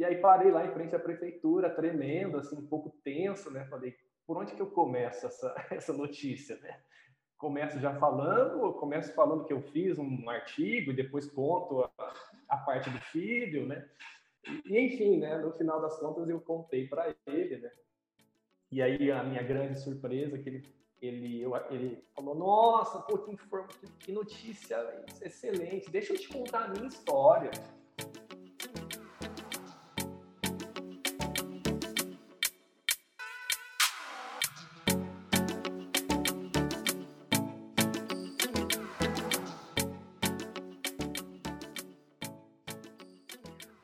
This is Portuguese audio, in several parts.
E aí parei lá em frente à prefeitura, tremendo, assim, um pouco tenso, né? Falei, por onde que eu começo essa, essa notícia, né? Começo já falando, ou começo falando que eu fiz um artigo e depois conto a, a parte do filho, né? E, enfim, né? No final das contas eu contei para ele, né? E aí a minha grande surpresa é que ele ele, eu, ele falou, nossa, pô, que, que notícia excelente, deixa eu te contar a minha história.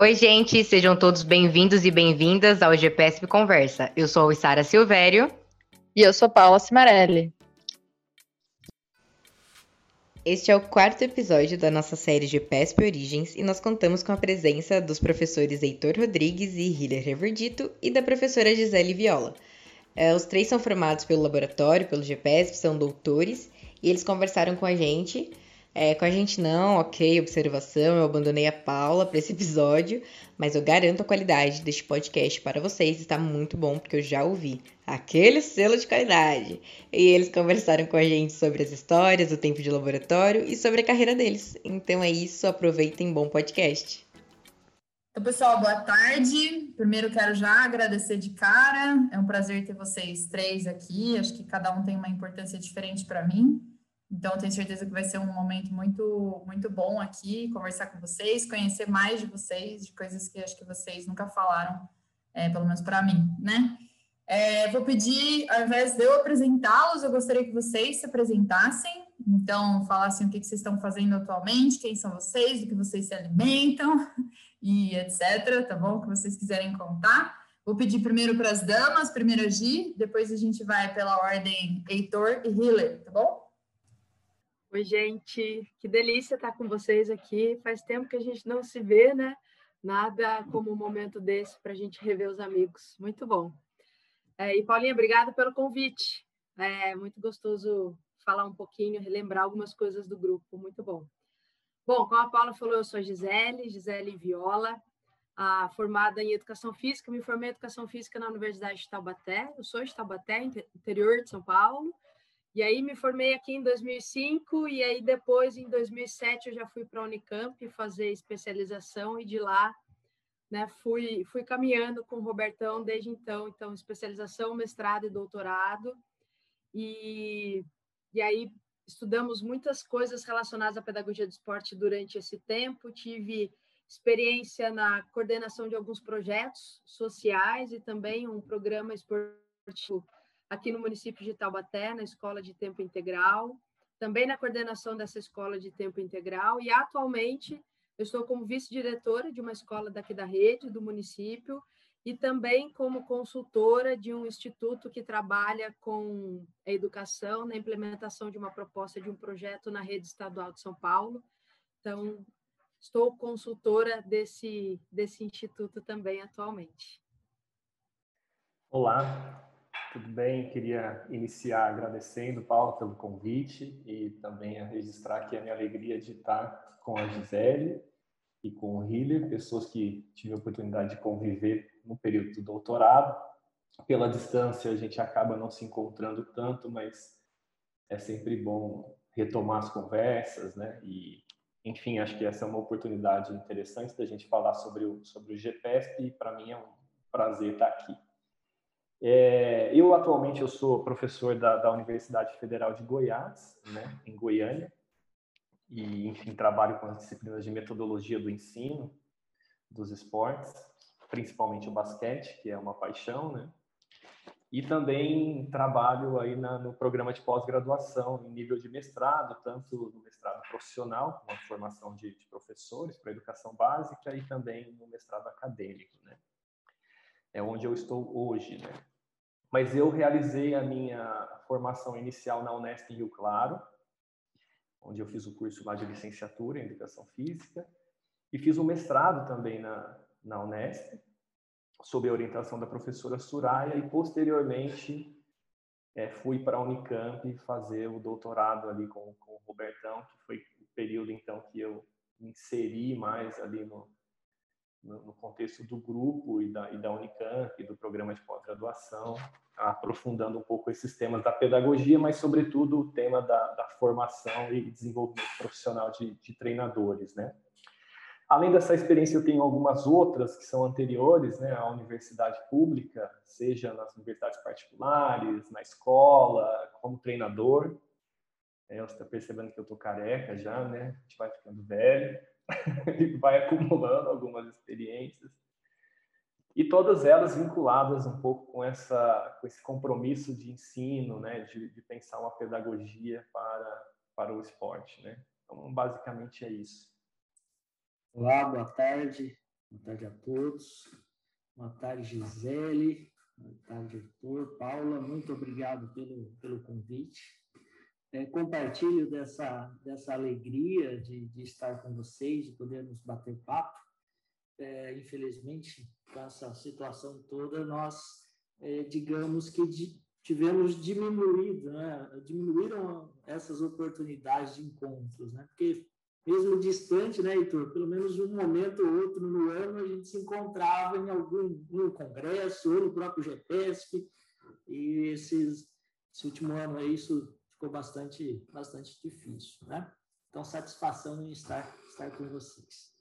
Oi, gente, sejam todos bem-vindos e bem-vindas ao GPSP Conversa. Eu sou a Sara Silvério. E eu sou Paula Cimarelli. Este é o quarto episódio da nossa série GPSP Origens e nós contamos com a presença dos professores Heitor Rodrigues e Hiller Reverdito e da professora Gisele Viola. É, os três são formados pelo laboratório, pelo GPSP, são doutores e eles conversaram com a gente é, com a gente não, ok, observação, eu abandonei a Paula para esse episódio, mas eu garanto a qualidade deste podcast para vocês, está muito bom, porque eu já ouvi aquele selo de qualidade. E eles conversaram com a gente sobre as histórias, o tempo de laboratório e sobre a carreira deles. Então é isso, aproveitem, bom podcast. Então, pessoal, boa tarde. Primeiro quero já agradecer de cara. É um prazer ter vocês três aqui. Acho que cada um tem uma importância diferente para mim. Então, tenho certeza que vai ser um momento muito, muito bom aqui, conversar com vocês, conhecer mais de vocês, de coisas que acho que vocês nunca falaram, é, pelo menos para mim, né? É, vou pedir, ao invés de eu apresentá-los, eu gostaria que vocês se apresentassem, então, falassem o que, que vocês estão fazendo atualmente, quem são vocês, do que vocês se alimentam e etc, tá bom? O que vocês quiserem contar. Vou pedir primeiro para as damas, primeiro a Gi, depois a gente vai pela ordem Heitor e Hiller, tá bom? Oi, gente, que delícia estar com vocês aqui. Faz tempo que a gente não se vê, né? Nada como um momento desse para a gente rever os amigos. Muito bom. É, e Paulinha, obrigada pelo convite. É muito gostoso falar um pouquinho, relembrar algumas coisas do grupo. Muito bom. Bom, como a Paula falou, eu sou a Gisele, Gisele Viola, formada em Educação Física. Me formei em Educação Física na Universidade de Taubaté. Eu sou de Taubaté, interior de São Paulo. E aí me formei aqui em 2005 e aí depois em 2007 eu já fui para a Unicamp fazer especialização e de lá, né, fui fui caminhando com o Robertão desde então, então especialização, mestrado e doutorado. E e aí estudamos muitas coisas relacionadas à pedagogia do esporte durante esse tempo, tive experiência na coordenação de alguns projetos sociais e também um programa esportivo aqui no município de Taubaté, na escola de tempo integral, também na coordenação dessa escola de tempo integral, e atualmente eu estou como vice-diretora de uma escola daqui da rede, do município, e também como consultora de um instituto que trabalha com a educação na implementação de uma proposta de um projeto na rede estadual de São Paulo. Então, estou consultora desse, desse instituto também atualmente. Olá, tudo bem? Queria iniciar agradecendo, Paulo, pelo convite e também a registrar aqui a minha alegria de estar com a Gisele e com o Hiller, pessoas que tive a oportunidade de conviver no período do doutorado. Pela distância, a gente acaba não se encontrando tanto, mas é sempre bom retomar as conversas, né? E, enfim, acho que essa é uma oportunidade interessante da gente falar sobre o, sobre o GPSP e para mim é um prazer estar aqui. É, eu atualmente eu sou professor da, da Universidade Federal de Goiás, né, em Goiânia, e enfim trabalho com as disciplinas de metodologia do ensino dos esportes, principalmente o basquete, que é uma paixão, né? E também trabalho aí na, no programa de pós-graduação em nível de mestrado, tanto no mestrado profissional, com a formação de, de professores para educação básica, e também no mestrado acadêmico, né? É onde eu estou hoje, né? Mas eu realizei a minha formação inicial na Unesp Rio Claro, onde eu fiz o curso lá de licenciatura em Educação Física, e fiz o um mestrado também na, na Unesp, sob a orientação da professora Suraya, e posteriormente é, fui para a Unicamp fazer o doutorado ali com, com o Robertão, que foi o período então que eu me inseri mais ali no, no, contexto do grupo e da, e da Unicamp, e do programa de pós-graduação, aprofundando um pouco esses temas da pedagogia, mas, sobretudo, o tema da, da formação e desenvolvimento profissional de, de treinadores, né? Além dessa experiência, eu tenho algumas outras que são anteriores né, à universidade pública, seja nas universidades particulares, na escola, como treinador. É, você está percebendo que eu estou careca já, né? A gente vai ficando velho e vai acumulando algumas experiências. E todas elas vinculadas um pouco com, essa, com esse compromisso de ensino, né? De, de pensar uma pedagogia para, para o esporte, né? Então, basicamente é isso. Olá, boa tarde. Boa tarde a todos. Boa tarde, Gisele. Boa tarde, Arthur. Paula, muito obrigado pelo, pelo convite. É, compartilho dessa, dessa alegria de, de estar com vocês, de podermos bater papo. É, infelizmente, com essa situação toda, nós, é, digamos que tivemos diminuído, né? diminuíram essas oportunidades de encontros, né? porque mesmo distante, né, Heitor? Pelo menos um momento ou outro no ano a gente se encontrava em algum no congresso ou no próprio GPESP, e esses, esse último ano aí isso ficou bastante, bastante difícil, né? Então, satisfação em estar, estar com vocês.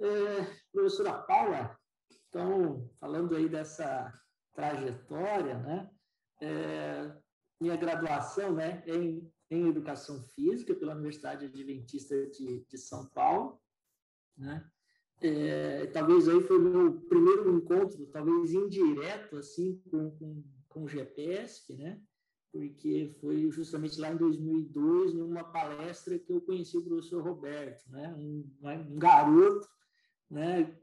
É, professora Paula, então, falando aí dessa trajetória, né? É, minha graduação né, em em Educação Física pela Universidade Adventista de, de São Paulo, né? É, talvez aí foi o meu primeiro encontro, talvez indireto, assim, com, com, com o GPSP, né? Porque foi justamente lá em 2002, numa palestra que eu conheci o professor Roberto, né? Um, um garoto, né?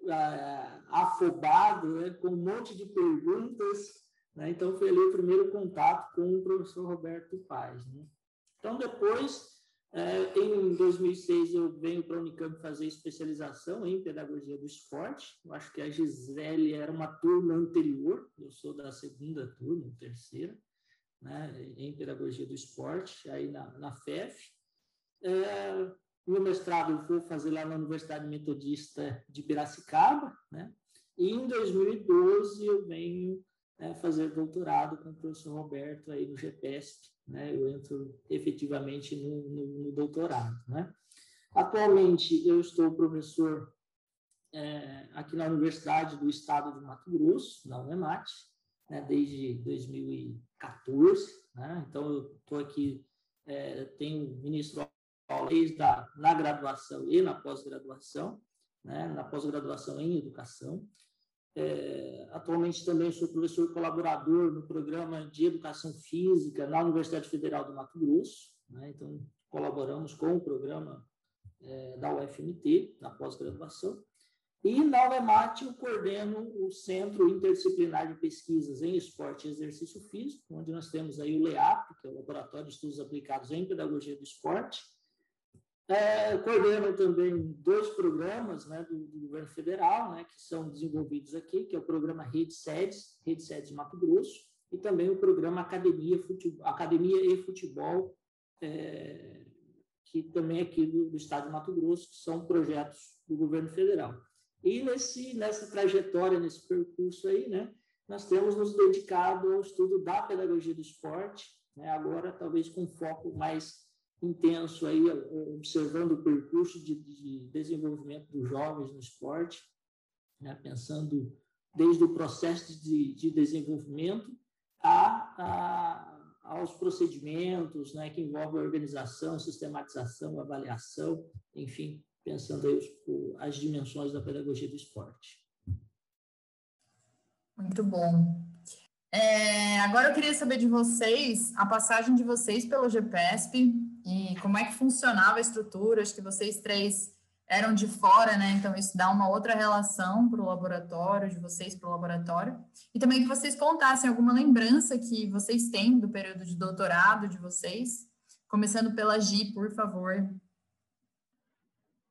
Afobado, né? com um monte de perguntas, né? Então, foi ali o primeiro contato com o professor Roberto Paz, né? Então, depois, é, em 2006, eu venho para a Unicamp fazer especialização em pedagogia do esporte. Eu acho que a Gisele era uma turma anterior, eu sou da segunda turma, terceira, né, em pedagogia do esporte, aí na, na FEF. É, meu mestrado eu vou fazer lá na Universidade Metodista de Piracicaba, né? E em 2012 eu venho é, fazer doutorado com o professor Roberto aí no GPESP, né? Eu entro efetivamente no, no, no doutorado, né? Atualmente eu estou professor é, aqui na Universidade do Estado de Mato Grosso, na UNEMAT, né, desde 2014, né? Então eu estou aqui, é, tenho ministro desde da, na graduação e na pós-graduação, né? Na pós-graduação em educação. É, atualmente também sou professor colaborador no programa de educação física na Universidade Federal do Mato Grosso. Né? Então, colaboramos com o programa é, da UFMT, na pós-graduação. E na UEMAT eu coordeno o Centro Interdisciplinar de Pesquisas em Esporte e Exercício Físico, onde nós temos aí o LEAP, que é o Laboratório de Estudos Aplicados em Pedagogia do Esporte, é, coordeno também dois programas né, do, do, governo federal, né, que são desenvolvidos aqui, que é o programa Rede Sedes, Rede Sedes Mato Grosso, e também o programa Academia, Futebol, Academia e Futebol, é, que também é aqui do, do, estado de Mato Grosso, que são projetos do governo federal. E nesse, nessa trajetória, nesse percurso aí, né, nós temos nos dedicado ao estudo da pedagogia do esporte, né, agora talvez com foco mais intenso aí, observando o percurso de, de desenvolvimento dos jovens no esporte, né, pensando desde o processo de, de desenvolvimento a, a, aos procedimentos né, que envolvem organização, sistematização, avaliação, enfim, pensando aí os, as dimensões da pedagogia do esporte. Muito bom. É, agora eu queria saber de vocês a passagem de vocês pelo GPESP e como é que funcionava a estrutura. Acho que vocês três eram de fora, né? Então isso dá uma outra relação para o laboratório, de vocês para o laboratório. E também que vocês contassem alguma lembrança que vocês têm do período de doutorado de vocês. Começando pela Gi, por favor.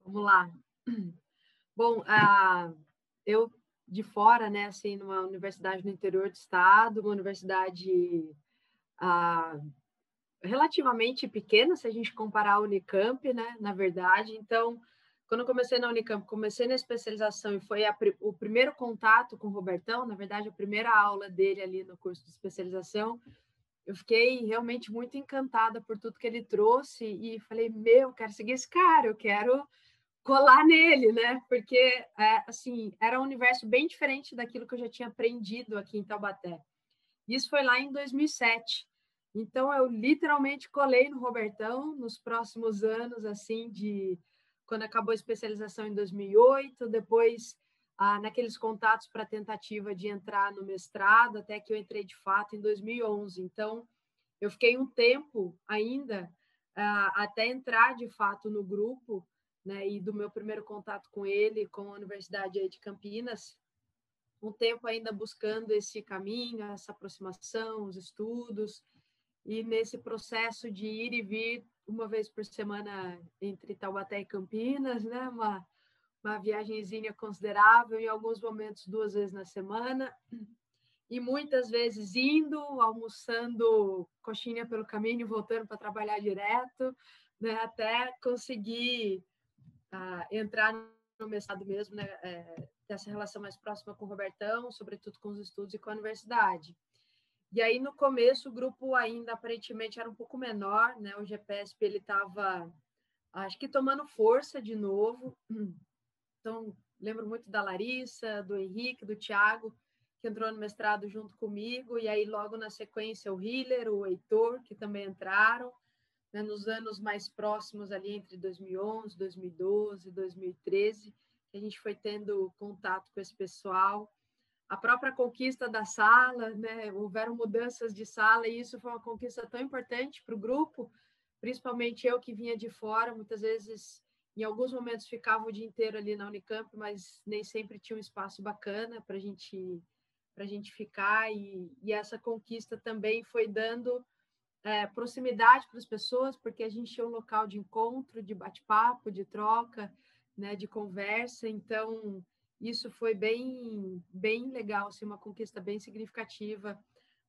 Vamos lá. Bom, uh, eu de fora, né, assim, numa universidade no interior do estado, uma universidade ah, relativamente pequena, se a gente comparar a Unicamp, né, na verdade. Então, quando eu comecei na Unicamp, comecei na especialização e foi a, o primeiro contato com o Robertão, na verdade, a primeira aula dele ali no curso de especialização, eu fiquei realmente muito encantada por tudo que ele trouxe e falei, meu, quero seguir esse cara, eu quero colar nele, né? Porque, é, assim, era um universo bem diferente daquilo que eu já tinha aprendido aqui em Taubaté. Isso foi lá em 2007. Então, eu literalmente colei no Robertão nos próximos anos, assim, de quando acabou a especialização em 2008, depois ah, naqueles contatos para tentativa de entrar no mestrado, até que eu entrei de fato em 2011. Então, eu fiquei um tempo ainda ah, até entrar de fato no grupo, né, e do meu primeiro contato com ele, com a Universidade de Campinas, um tempo ainda buscando esse caminho, essa aproximação, os estudos, e nesse processo de ir e vir uma vez por semana entre Taubaté e Campinas, né, uma uma viagemzinha considerável, em alguns momentos duas vezes na semana, e muitas vezes indo, almoçando coxinha pelo caminho, voltando para trabalhar direto, né, até conseguir uh, entrar no mestrado mesmo, né, é, ter essa relação mais próxima com o Robertão, sobretudo com os estudos e com a universidade. E aí, no começo, o grupo ainda aparentemente era um pouco menor, né? O GPSP ele estava, acho que tomando força de novo, então, lembro muito da Larissa, do Henrique, do Tiago, que entrou no mestrado junto comigo, e aí logo na sequência o Hiller, o Heitor, que também entraram, né, nos anos mais próximos ali entre 2011, 2012, 2013, que a gente foi tendo contato com esse pessoal. A própria conquista da sala, né, houveram mudanças de sala, e isso foi uma conquista tão importante para o grupo, principalmente eu que vinha de fora, muitas vezes em alguns momentos ficava o dia inteiro ali na Unicamp, mas nem sempre tinha um espaço bacana para gente, a gente ficar. E, e, essa conquista também foi dando é, proximidade para as pessoas, porque a gente tinha um local de encontro, de bate-papo, de troca, né, de conversa. Então, isso foi bem, bem legal, assim, uma conquista bem significativa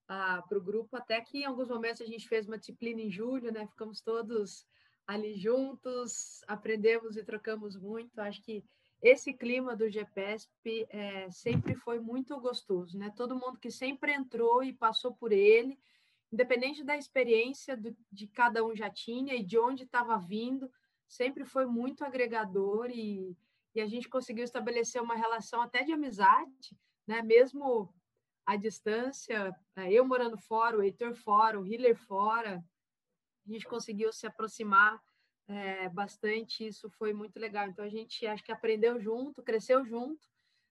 ah, para o grupo. Até que em alguns momentos a gente fez uma disciplina em julho, né, ficamos todos ali juntos, aprendemos e trocamos muito. Acho que esse clima do GPSP é, sempre foi muito gostoso, né? Todo mundo que sempre entrou e passou por ele, independente da experiência do, de cada um já tinha e de onde estava vindo, sempre foi muito agregador e, e a gente conseguiu estabelecer uma relação até de amizade, né? Mesmo à distância, é, eu morando fora, o Heitor fora, o Hiller fora, a gente conseguiu se aproximar é, bastante, isso foi muito legal. Então, a gente acho que aprendeu junto, cresceu junto,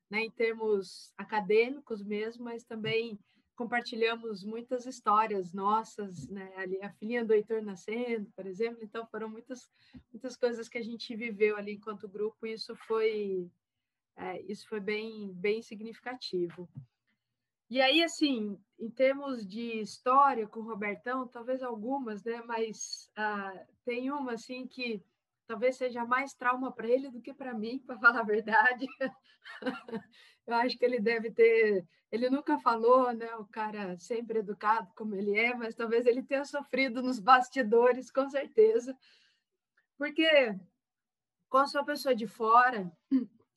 né, em termos acadêmicos mesmo, mas também compartilhamos muitas histórias nossas, né, ali a filhinha do Heitor nascendo, por exemplo, então foram muitas, muitas coisas que a gente viveu ali enquanto grupo, e isso foi, é, isso foi bem, bem significativo. E aí, assim, em termos de história com o Robertão, talvez algumas, né? Mas ah, tem uma, assim, que talvez seja mais trauma para ele do que para mim, para falar a verdade. Eu acho que ele deve ter. Ele nunca falou, né? O cara sempre educado como ele é, mas talvez ele tenha sofrido nos bastidores, com certeza. Porque, quando sou pessoa de fora,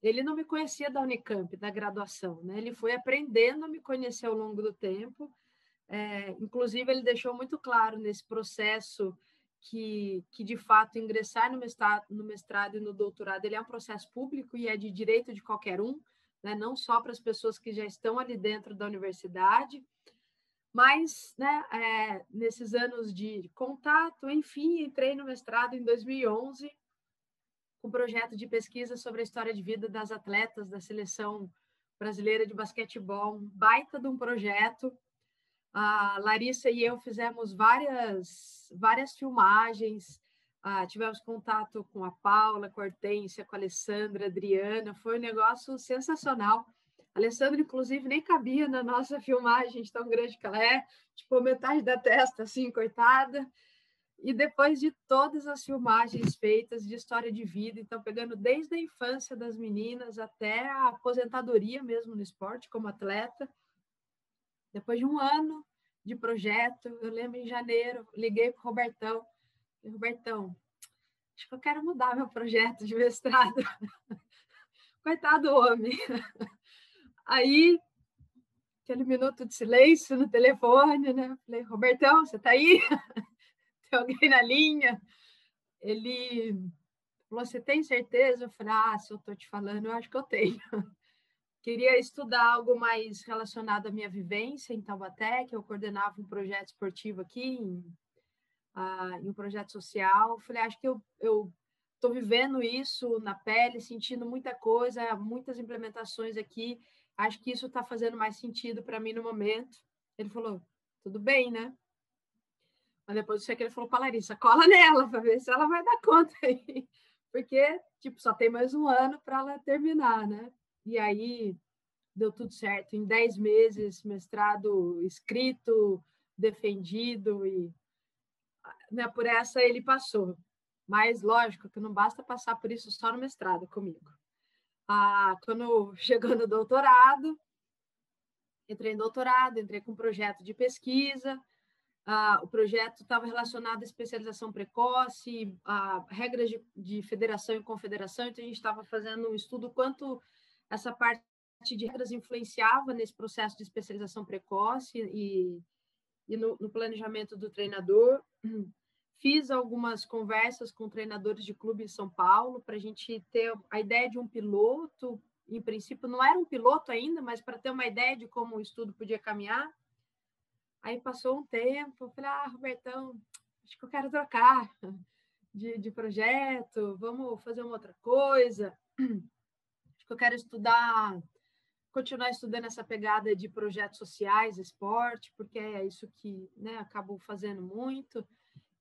ele não me conhecia da Unicamp, da graduação, né? Ele foi aprendendo a me conhecer ao longo do tempo. É, inclusive, ele deixou muito claro nesse processo que, que de fato, ingressar no mestrado, no mestrado e no doutorado ele é um processo público e é de direito de qualquer um, né? não só para as pessoas que já estão ali dentro da universidade, mas né, é, nesses anos de contato, enfim, entrei no mestrado em 2011 com um projeto de pesquisa sobre a história de vida das atletas da seleção brasileira de basquetebol, um baita de um projeto. A Larissa e eu fizemos várias, várias filmagens, ah, tivemos contato com a Paula, com a Hortência, com a Alessandra, a Adriana, foi um negócio sensacional. A Alessandra, inclusive, nem cabia na nossa filmagem, tão grande que ela é, tipo, metade da testa, assim, cortada. E depois de todas as filmagens feitas de história de vida, então pegando desde a infância das meninas até a aposentadoria mesmo no esporte como atleta, depois de um ano de projeto, eu lembro em janeiro, liguei para o Robertão, Robertão, acho que eu quero mudar meu projeto de mestrado. Coitado do homem. Aí, aquele minuto de silêncio no telefone, né? Falei, Robertão, você está aí? Tem alguém na linha? Ele falou, você tem certeza? Eu falei, ah, se eu estou te falando, eu acho que eu tenho. Queria estudar algo mais relacionado à minha vivência em Taubaté, que eu coordenava um projeto esportivo aqui, em, uh, em um projeto social. Falei, acho que eu, eu estou vivendo isso na pele, sentindo muita coisa, muitas implementações aqui. Acho que isso está fazendo mais sentido para mim no momento. Ele falou, tudo bem, né? Mas depois sei que ele falou para Larissa, cola nela para ver se ela vai dar conta aí. Porque, tipo, só tem mais um ano para ela terminar, né? E aí deu tudo certo. Em 10 meses, mestrado escrito, defendido e né, por essa ele passou. Mas, lógico, que não basta passar por isso só no mestrado comigo. Ah, quando chegou no doutorado, entrei em doutorado, entrei com um projeto de pesquisa. Ah, o projeto estava relacionado à especialização precoce, a regras de, de federação e confederação, então a gente estava fazendo um estudo quanto essa parte de regras influenciava nesse processo de especialização precoce e, e no, no planejamento do treinador. Fiz algumas conversas com treinadores de clube em São Paulo para a gente ter a ideia de um piloto. Em princípio, não era um piloto ainda, mas para ter uma ideia de como o estudo podia caminhar. Aí passou um tempo, eu falei, ah, Robertão, acho que eu quero trocar de, de projeto, vamos fazer uma outra coisa. Acho que eu quero estudar, continuar estudando essa pegada de projetos sociais, esporte, porque é isso que né, acabo fazendo muito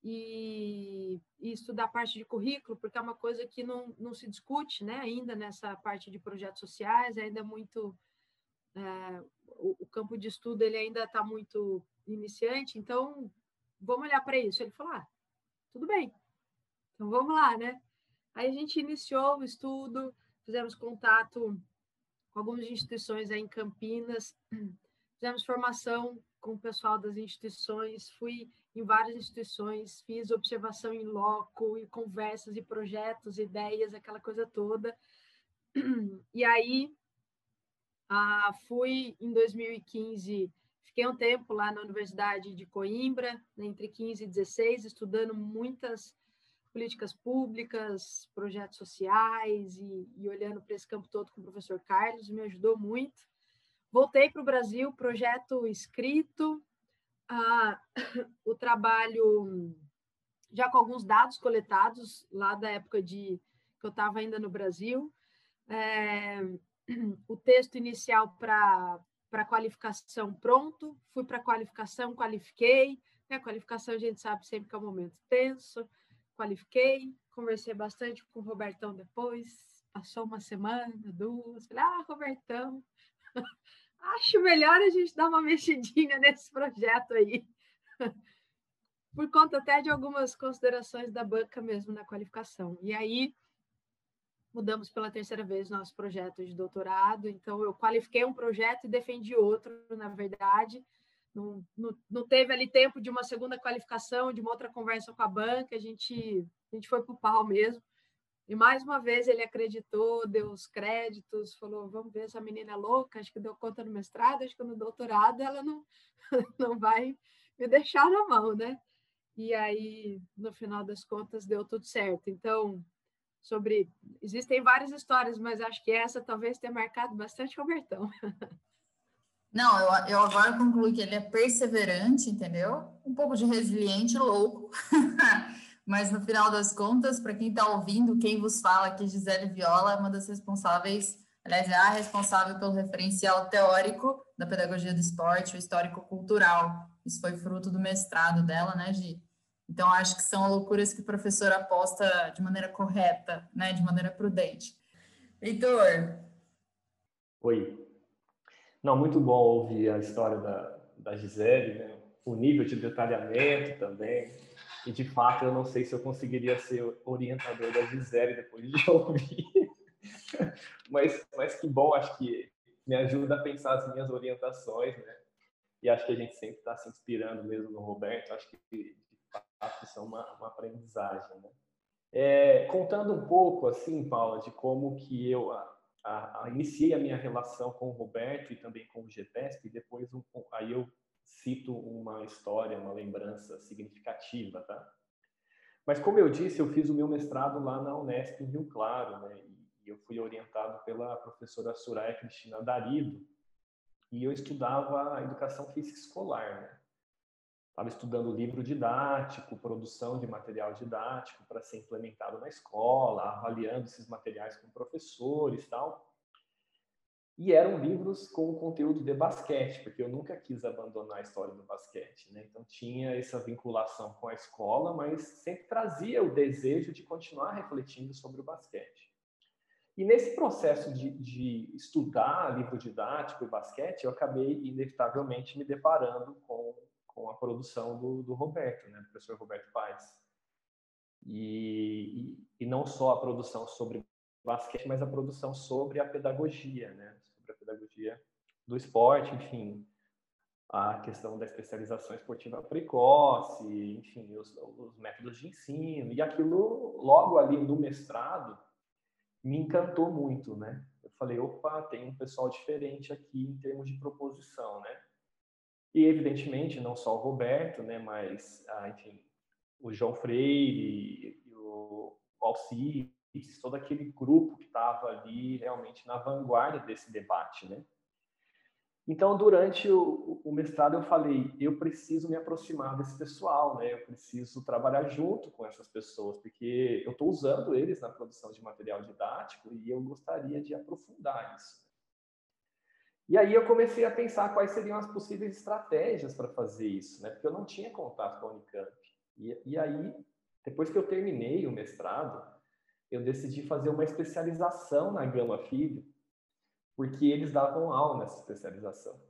e, e, estudar parte de currículo, porque é uma coisa que não, não se discute né, ainda nessa parte de projetos sociais, ainda é muito. É, o, o, campo de estudo ele ainda está muito iniciante, então vamos olhar para isso. Ele falou: ah, tudo bem, então vamos lá, né? Aí a gente iniciou o estudo, fizemos contato com algumas instituições aí em Campinas, fizemos formação com o pessoal das instituições, fui em várias instituições, fiz observação em loco, e conversas e projetos, ideias, aquela coisa toda. E aí ah, fui em 2015, fiquei um tempo lá na Universidade de Coimbra, né, entre 15 e 16, estudando muitas políticas públicas, projetos sociais e, e olhando para esse campo todo com o professor Carlos, me ajudou muito. Voltei para o Brasil, projeto escrito, ah, o trabalho já com alguns dados coletados lá da época de que eu estava ainda no Brasil, é, o texto inicial para para qualificação pronto, fui para qualificação, qualifiquei. Né? Qualificação a gente sabe sempre que é um momento tenso, qualifiquei, conversei bastante com o Robertão depois, passou uma semana, duas, falei, ah, Robertão, acho melhor a gente dar uma mexidinha nesse projeto aí. Por conta até de algumas considerações da banca mesmo na qualificação. E aí, mudamos pela terceira vez nosso projeto de doutorado. Então, eu qualifiquei um projeto e defendi outro, na verdade. Não, não, não teve ali tempo de uma segunda qualificação, de uma outra conversa com a banca. A gente, a gente foi para o pau mesmo. E mais uma vez ele acreditou, deu os créditos, falou: vamos ver essa menina é louca, acho que deu conta no mestrado, acho que no doutorado ela não, não vai me deixar na mão, né? E aí, no final das contas, deu tudo certo. Então, sobre. Existem várias histórias, mas acho que essa talvez tenha marcado bastante o Robertão. Não, eu, eu agora concluo que ele é perseverante, entendeu? Um pouco de resiliente, louco. Mas no final das contas, para quem está ouvindo, quem vos fala aqui, Gisele Viola, é uma das responsáveis, aliás, é a responsável pelo referencial teórico da pedagogia do esporte, o histórico cultural. Isso foi fruto do mestrado dela, né, Gi? Então, acho que são loucuras que o professor aposta de maneira correta, né, de maneira prudente. Heitor. Oi. Não, muito bom ouvir a história da, da Gisele, né? o nível de detalhamento também, e de fato eu não sei se eu conseguiria ser orientador da Gisele depois de ouvir. mas, mas que bom, acho que me ajuda a pensar as minhas orientações, né? E acho que a gente sempre está se inspirando mesmo no Roberto. Acho que de fato isso é uma, uma aprendizagem, né? É, contando um pouco, assim, Paula, de como que eu a, a, a, iniciei a minha relação com o Roberto e também com o GPESP, e depois um, aí eu cito uma história, uma lembrança significativa, tá? Mas como eu disse, eu fiz o meu mestrado lá na Unesp em Rio Claro, né? E eu fui orientado pela professora Soraya Cristina Darido, e eu estudava educação física escolar, né? Estava estudando livro didático, produção de material didático para ser implementado na escola, avaliando esses materiais com professores tal. E eram livros com conteúdo de basquete, porque eu nunca quis abandonar a história do basquete. Né? Então tinha essa vinculação com a escola, mas sempre trazia o desejo de continuar refletindo sobre o basquete. E nesse processo de, de estudar livro didático e basquete, eu acabei inevitavelmente me deparando com com a produção do, do Roberto, né, do professor Roberto Paes. E, e, e, não só a produção sobre basquete, mas a produção sobre a pedagogia, né, pedagogia do esporte, enfim, a questão da especialização esportiva precoce, enfim, os, os métodos de ensino. E aquilo, logo ali no mestrado, me encantou muito, né? Eu falei, opa, tem um pessoal diferente aqui em termos de proposição, né? E, evidentemente, não só o Roberto, né, mas, ah, enfim, o João Freire, o Alcides, todo aquele grupo que estava ali realmente na vanguarda desse debate, né? Então, durante o, o, mestrado, eu falei, eu preciso me aproximar desse pessoal, né? Eu preciso trabalhar junto com essas pessoas, porque eu estou usando eles na produção de material didático e eu gostaria de aprofundar isso. E aí eu comecei a pensar quais seriam as possíveis estratégias para fazer isso, né? Porque eu não tinha contato com a Unicamp. E, e aí, depois que eu terminei o mestrado, eu decidi fazer uma especialização na Gama Filho, porque eles davam aula nessa especialização.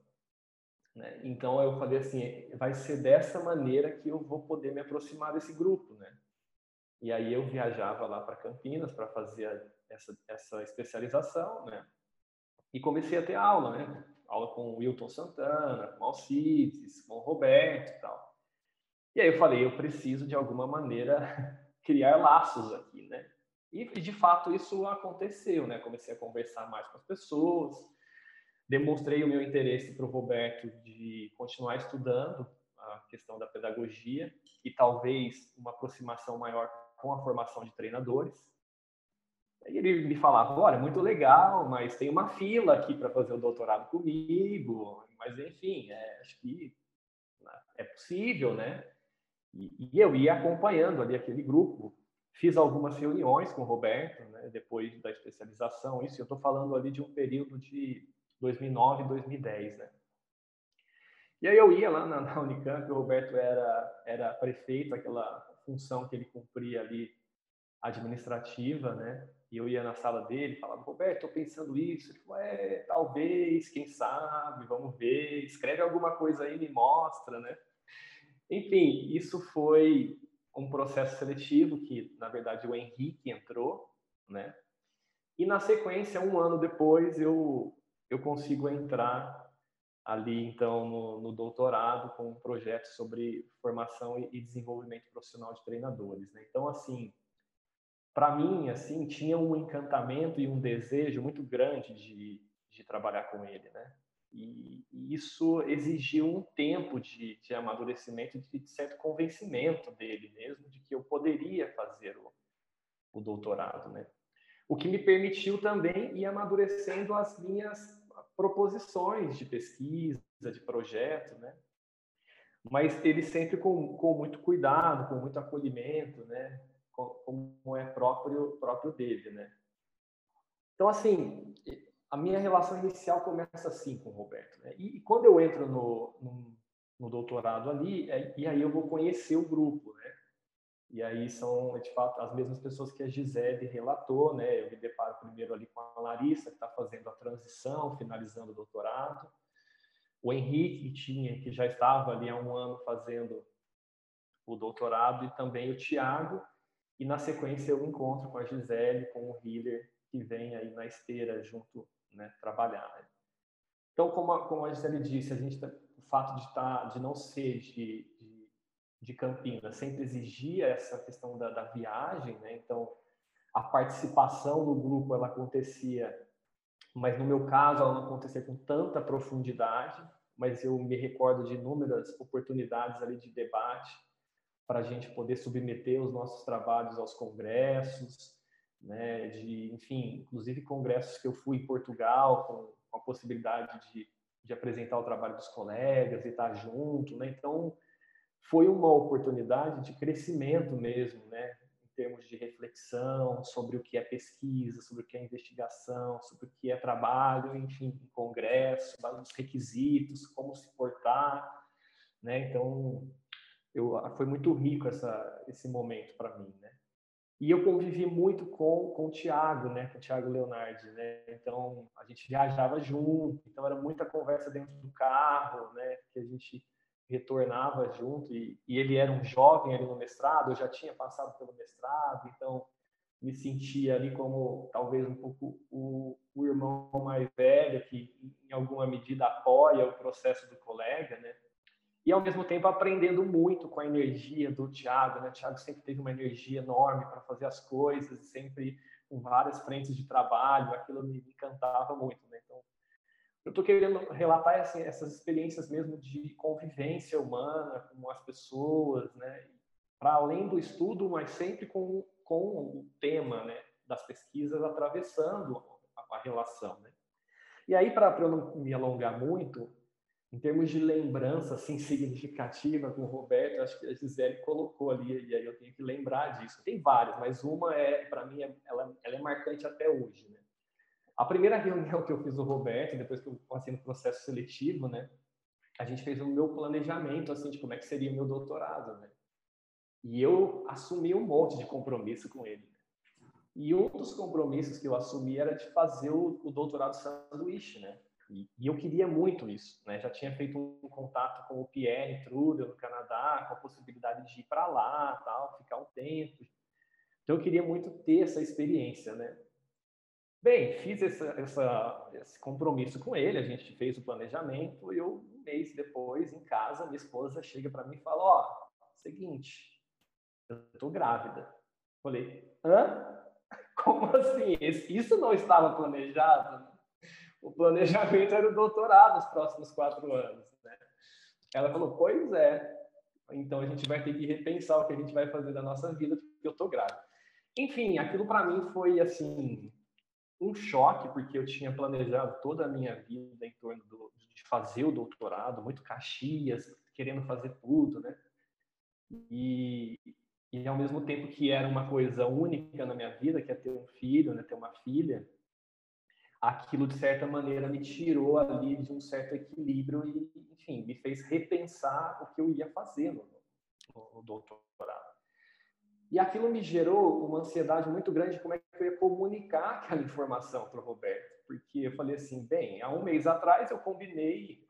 Né? Então eu falei assim, vai ser dessa maneira que eu vou poder me aproximar desse grupo, né? E aí eu viajava lá para Campinas para fazer essa, essa especialização, né? E comecei a ter aula, né? Aula com o Wilton Santana, com Alcides, com o Roberto e tal. E aí eu falei, eu preciso de alguma maneira criar laços aqui, né? E de fato isso aconteceu, né? Comecei a conversar mais com as pessoas, demonstrei o meu interesse para o Roberto de continuar estudando a questão da pedagogia e talvez uma aproximação maior com a formação de treinadores. Aí ele me falava, olha, muito legal, mas tem uma fila aqui para fazer o doutorado comigo, mas enfim, é, acho que né, é possível, né? E, e, eu ia acompanhando ali aquele grupo, fiz algumas reuniões com o Roberto, né, depois da especialização, isso eu estou falando ali de um período de 2009 2010, né? E aí eu ia lá na, na Unicamp, o Roberto era, era prefeito, aquela função que ele cumpria ali administrativa, né? E eu ia na sala dele, falava, Roberto, estou pensando isso. Ele falou, é, talvez, quem sabe, vamos ver. Escreve alguma coisa aí, me mostra, né? Enfim, isso foi um processo seletivo que, na verdade, o Henrique entrou, né? E na sequência, um ano depois, eu eu consigo entrar ali então no, no doutorado com um projeto sobre formação e, desenvolvimento profissional de treinadores, né? Então assim para mim, assim, tinha um encantamento e um desejo muito grande de, de trabalhar com ele, né? E, e isso exigiu um tempo de, de amadurecimento, de, de, certo convencimento dele mesmo, de que eu poderia fazer o, o doutorado, né? O que me permitiu também ir amadurecendo as minhas proposições de pesquisa, de projeto, né? Mas ele sempre com, com muito cuidado, com muito acolhimento, né? como é próprio próprio dele, né? Então assim, a minha relação inicial começa assim com o Roberto, né? E, e quando eu entro no, no, no doutorado ali, é, e aí eu vou conhecer o grupo, né? E aí são, de fato, as mesmas pessoas que a Gisele relatou, né? Eu me deparo primeiro ali com a Larissa, que está fazendo a transição, finalizando o doutorado. O Henrique, que tinha, que já estava ali há um ano fazendo o doutorado, e também o Tiago, e na sequência eu encontro com a Gisele, com o Hiller, que vem aí na esteira junto, né, trabalhar. Então, como a, como a Gisele disse, a gente tá, o fato de tá, de não ser de, de, de Campinas sempre exigia essa questão da, da viagem, né? Então, a participação no grupo ela acontecia, mas no meu caso ela não acontecia com tanta profundidade, mas eu me recordo de inúmeras oportunidades ali de debate para a gente poder submeter os nossos trabalhos aos congressos, né, de, enfim, inclusive congressos que eu fui em Portugal com, a possibilidade de, de apresentar o trabalho dos colegas e estar junto, né? Então, foi uma oportunidade de crescimento mesmo, né? Em termos de reflexão sobre o que é pesquisa, sobre o que é investigação, sobre o que é trabalho, enfim, em congresso, os requisitos, como se portar, né? Então, eu, foi muito rico essa, esse momento para mim, né? E eu convivi muito com, com o Tiago, né, com o Tiago Leonardi, né? Então, a gente viajava junto, então era muita conversa dentro do carro, né, que a gente retornava junto e, e ele era um jovem ali no mestrado, eu já tinha passado pelo mestrado, então me sentia ali como talvez um pouco o, o irmão mais velho que em alguma medida apoia o processo do colega, né? E ao mesmo tempo aprendendo muito com a energia do Tiago, né? O Tiago sempre teve uma energia enorme para fazer as coisas, sempre com várias frentes de trabalho, aquilo me encantava muito, né? Então, eu estou querendo relatar assim, essas experiências mesmo de convivência humana com as pessoas, né? Para além do estudo, mas sempre com, com o tema, né? Das pesquisas atravessando a, a relação, né? E aí, para eu não me alongar muito, em termos de lembrança assim significativa com o Roberto, acho que a Gisele colocou ali e aí eu tenho que lembrar disso. Tem várias, mas uma é para mim é, ela, ela, é marcante até hoje, né? A primeira reunião que eu fiz o Roberto, depois que eu passei no processo seletivo, né? A gente fez o meu planejamento assim de como é que seria meu doutorado, né? E eu assumi um monte de compromisso com ele. E um dos compromissos que eu assumi era de fazer o, o doutorado sanduíche, né? E, e, eu queria muito isso, né? Já tinha feito um contato com o Pierre Trudel no Canadá, com a possibilidade de ir para lá, tal, ficar um tempo. Então eu queria muito ter essa experiência, né? Bem, fiz essa, essa, esse compromisso com ele, a gente fez o planejamento e eu, um mês depois, em casa, minha esposa chega para mim e fala, ó, oh, seguinte, eu tô grávida. Falei, hã? Como assim? Isso não estava planejado? O planejamento era o doutorado nos próximos quatro anos. Né? Ela falou, pois é, então a gente vai ter que repensar o que a gente vai fazer da nossa vida, porque eu tô grávida. Enfim, aquilo para mim foi assim um choque, porque eu tinha planejado toda a minha vida em torno do, de fazer o doutorado, muito Caxias, querendo fazer tudo, né? E, e ao mesmo tempo que era uma coisa única na minha vida, que é ter um filho, né, ter uma filha, aquilo de certa maneira me tirou ali de um certo equilíbrio e, enfim, me fez repensar o que eu ia fazer no, no, doutorado. E aquilo me gerou uma ansiedade muito grande de como é que eu ia comunicar aquela informação para o Roberto, porque eu falei assim, bem, há um mês atrás eu combinei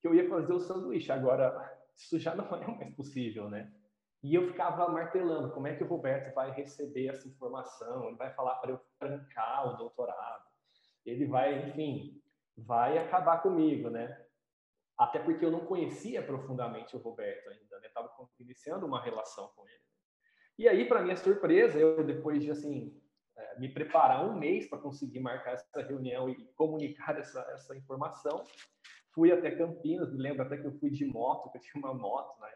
que eu ia fazer o sanduíche, agora isso já não é mais possível, né? E eu ficava martelando, como é que o Roberto vai receber essa informação? Ele vai falar para eu trancar o doutorado? Ele vai, enfim, vai acabar comigo, né? Até porque eu não conhecia profundamente o Roberto ainda, né? Estava iniciando uma relação com ele. E aí, para minha surpresa, eu depois de assim é, me preparar um mês para conseguir marcar essa reunião e comunicar essa, essa informação, fui até Campinas. Me lembro até que eu fui de moto, que eu tinha uma moto né?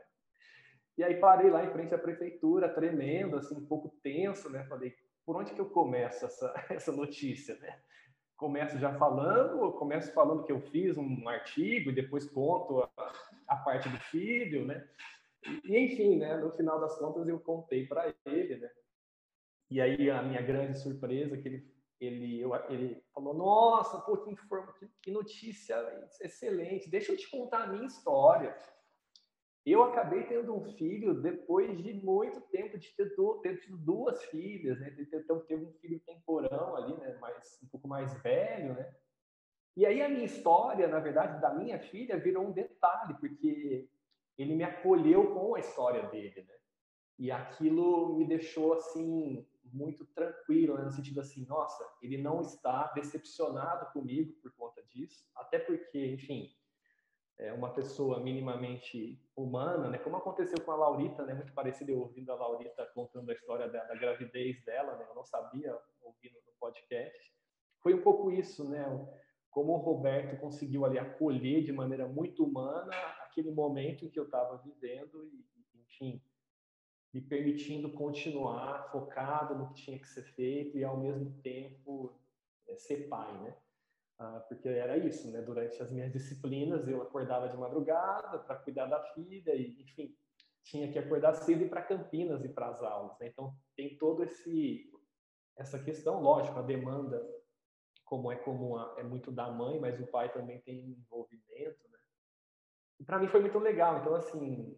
E aí parei lá em frente à prefeitura, tremendo, assim, um pouco tenso, né? Falei, por onde que eu começo essa, essa notícia, né? Começo já falando, começo falando que eu fiz um artigo e depois conto a, a parte do filho, né? E, enfim, né, no final das contas eu contei para ele, né? E aí a minha grande surpresa é que ele ele, eu, ele falou: Nossa, pô, que, informa, que notícia excelente, deixa eu te contar a minha história. Eu acabei tendo um filho depois de muito tempo de ter, ter tido duas filhas, né? Ter, ter um filho temporão ali, né? Mais, um pouco mais velho, né? E aí a minha história, na verdade, da minha filha virou um detalhe, porque ele me acolheu com a história dele, né? E aquilo me deixou, assim, muito tranquilo, né? no sentido assim, nossa, ele não está decepcionado comigo por conta disso, até porque, enfim, é, uma pessoa minimamente humana, né? Como aconteceu com a Laurita, né? Muito parecido eu ouvindo a Laurita contando a história da, da gravidez dela, né? Eu não sabia ouvindo no podcast. Foi um pouco isso, né? Como o Roberto conseguiu ali acolher de maneira muito humana aquele momento em que eu estava vivendo e, enfim, me permitindo continuar focado no que tinha que ser feito e ao mesmo tempo é, ser pai, né? Ah, porque era isso, né? Durante as minhas disciplinas, eu acordava de madrugada para cuidar da filha e, enfim, tinha que acordar cedo e para Campinas e para as aulas. Né? Então, tem todo esse essa questão, lógico, a demanda, como é comum, é muito da mãe, mas o pai também tem envolvimento, né? E para mim foi muito legal. Então, assim,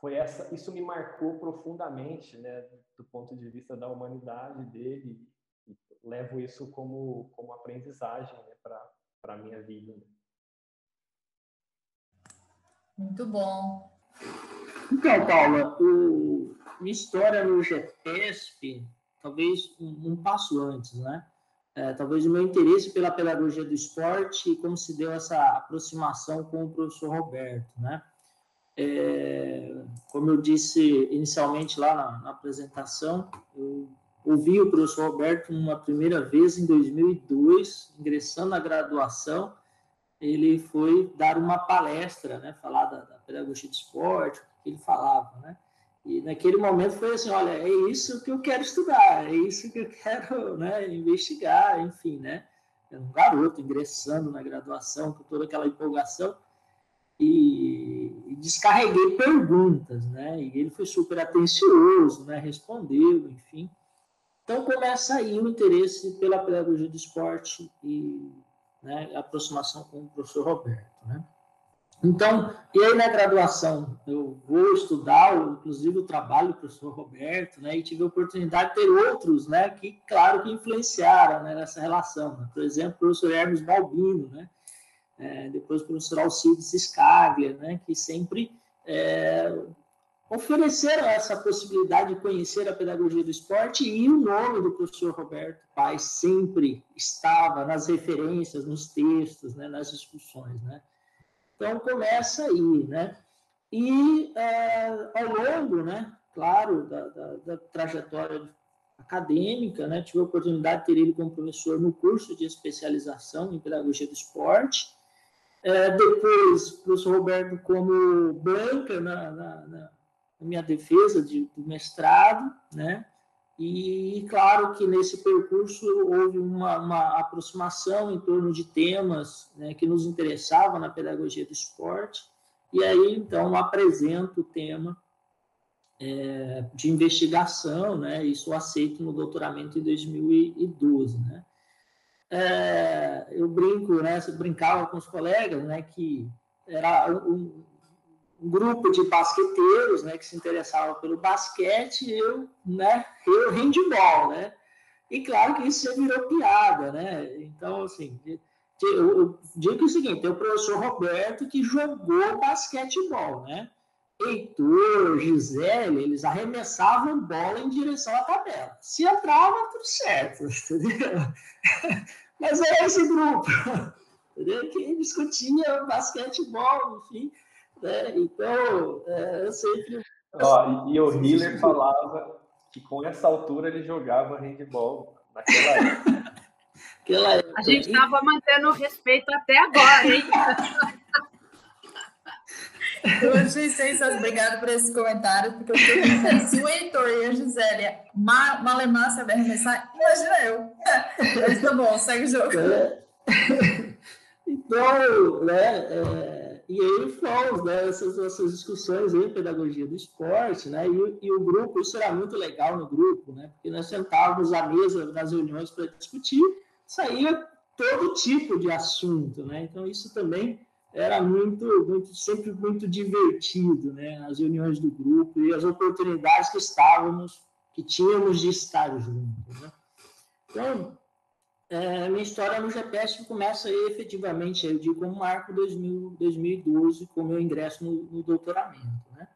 foi essa, isso me marcou profundamente, né? Do ponto de vista da humanidade dele levo isso como, como aprendizagem né, para a minha vida. Né? Muito bom. Então, Paula, o, minha história no GEPESP, talvez um, um passo antes, né? É, talvez o meu interesse pela pedagogia do esporte e como se deu essa aproximação com o professor Roberto, né? É, como eu disse inicialmente lá na, na apresentação, eu ouvi o professor Roberto uma primeira vez em 2002, ingressando na graduação, ele foi dar uma palestra, né, falar da, da pedagogia de esporte, o que ele falava, né? E naquele momento foi assim, olha, é isso que eu quero estudar, é isso que eu quero, né, investigar, enfim, né? Era um garoto ingressando na graduação com toda aquela empolgação e, e descarreguei perguntas, né? E ele foi super atencioso, né? Respondeu, enfim. Então começa aí o interesse pela pedagogia do esporte e né, aproximação com o professor Roberto. Né? Então, e aí na graduação eu vou estudar, inclusive o trabalho do professor Roberto, né, e tive a oportunidade de ter outros, né, que claro que influenciaram né, nessa relação. Né? Por exemplo, o professor Hermes Balbino, né, é, depois o professor Alcides Scaglia, né, que sempre é, ofereceram essa possibilidade de conhecer a pedagogia do esporte e o nome do professor Roberto Paes sempre estava nas referências, nos textos, né, nas discussões, né? Então começa aí, né? E é, ao longo, né, claro, da, da, da, trajetória acadêmica, né, tive a oportunidade de ter ele como professor no curso de especialização em pedagogia do esporte. É, depois, o professor Roberto como banca na, na, na minha defesa de, do mestrado, né? E claro que nesse percurso houve uma, uma aproximação em torno de temas né, que nos interessavam na pedagogia do esporte. E aí, então, apresento o tema é, de investigação, né? Isso aceito no doutoramento em 2012, né? É, eu brinco, né? Eu brincava com os colegas, né? Que era um, um grupo de basqueteiros, né, que se interessavam pelo basquete, eu, né, eu handball, né? E claro que isso virou piada, né? Então, assim, eu, digo o seguinte, tem o professor Roberto que jogou basquetebol, né? Heitor, Gisele, eles arremessavam bola em direção à tabela. Se entrava, tudo certo, entendeu? Mas era esse grupo, entendeu? Que discutia basquetebol, enfim. Né? Então, é, eu sempre. Ó, e, e o Hiller falava que com essa altura ele jogava handball naquela época. época. A gente estava mantendo o respeito até agora, hein? Eu achei sensacional. Obrigada por esses comentários, porque eu fiquei se o Heitor e a Gisele malemar saber arremessar, imagina eu. Mas tá bom, segue o jogo. É. Então, né, é e aí fomos né, essas discussões em pedagogia do esporte, né? E, e, o grupo, isso era muito legal no grupo, né? Porque nós sentávamos à mesa nas reuniões para discutir, saía todo tipo de assunto, né? Então isso também era muito, muito sempre muito divertido, né? As reuniões do grupo e as oportunidades que estávamos, que tínhamos de estar juntos, né? Então, é, minha história no GPS começa aí, efetivamente, eu digo, como marco 2000, 2012, com meu ingresso no, no doutoramento, né?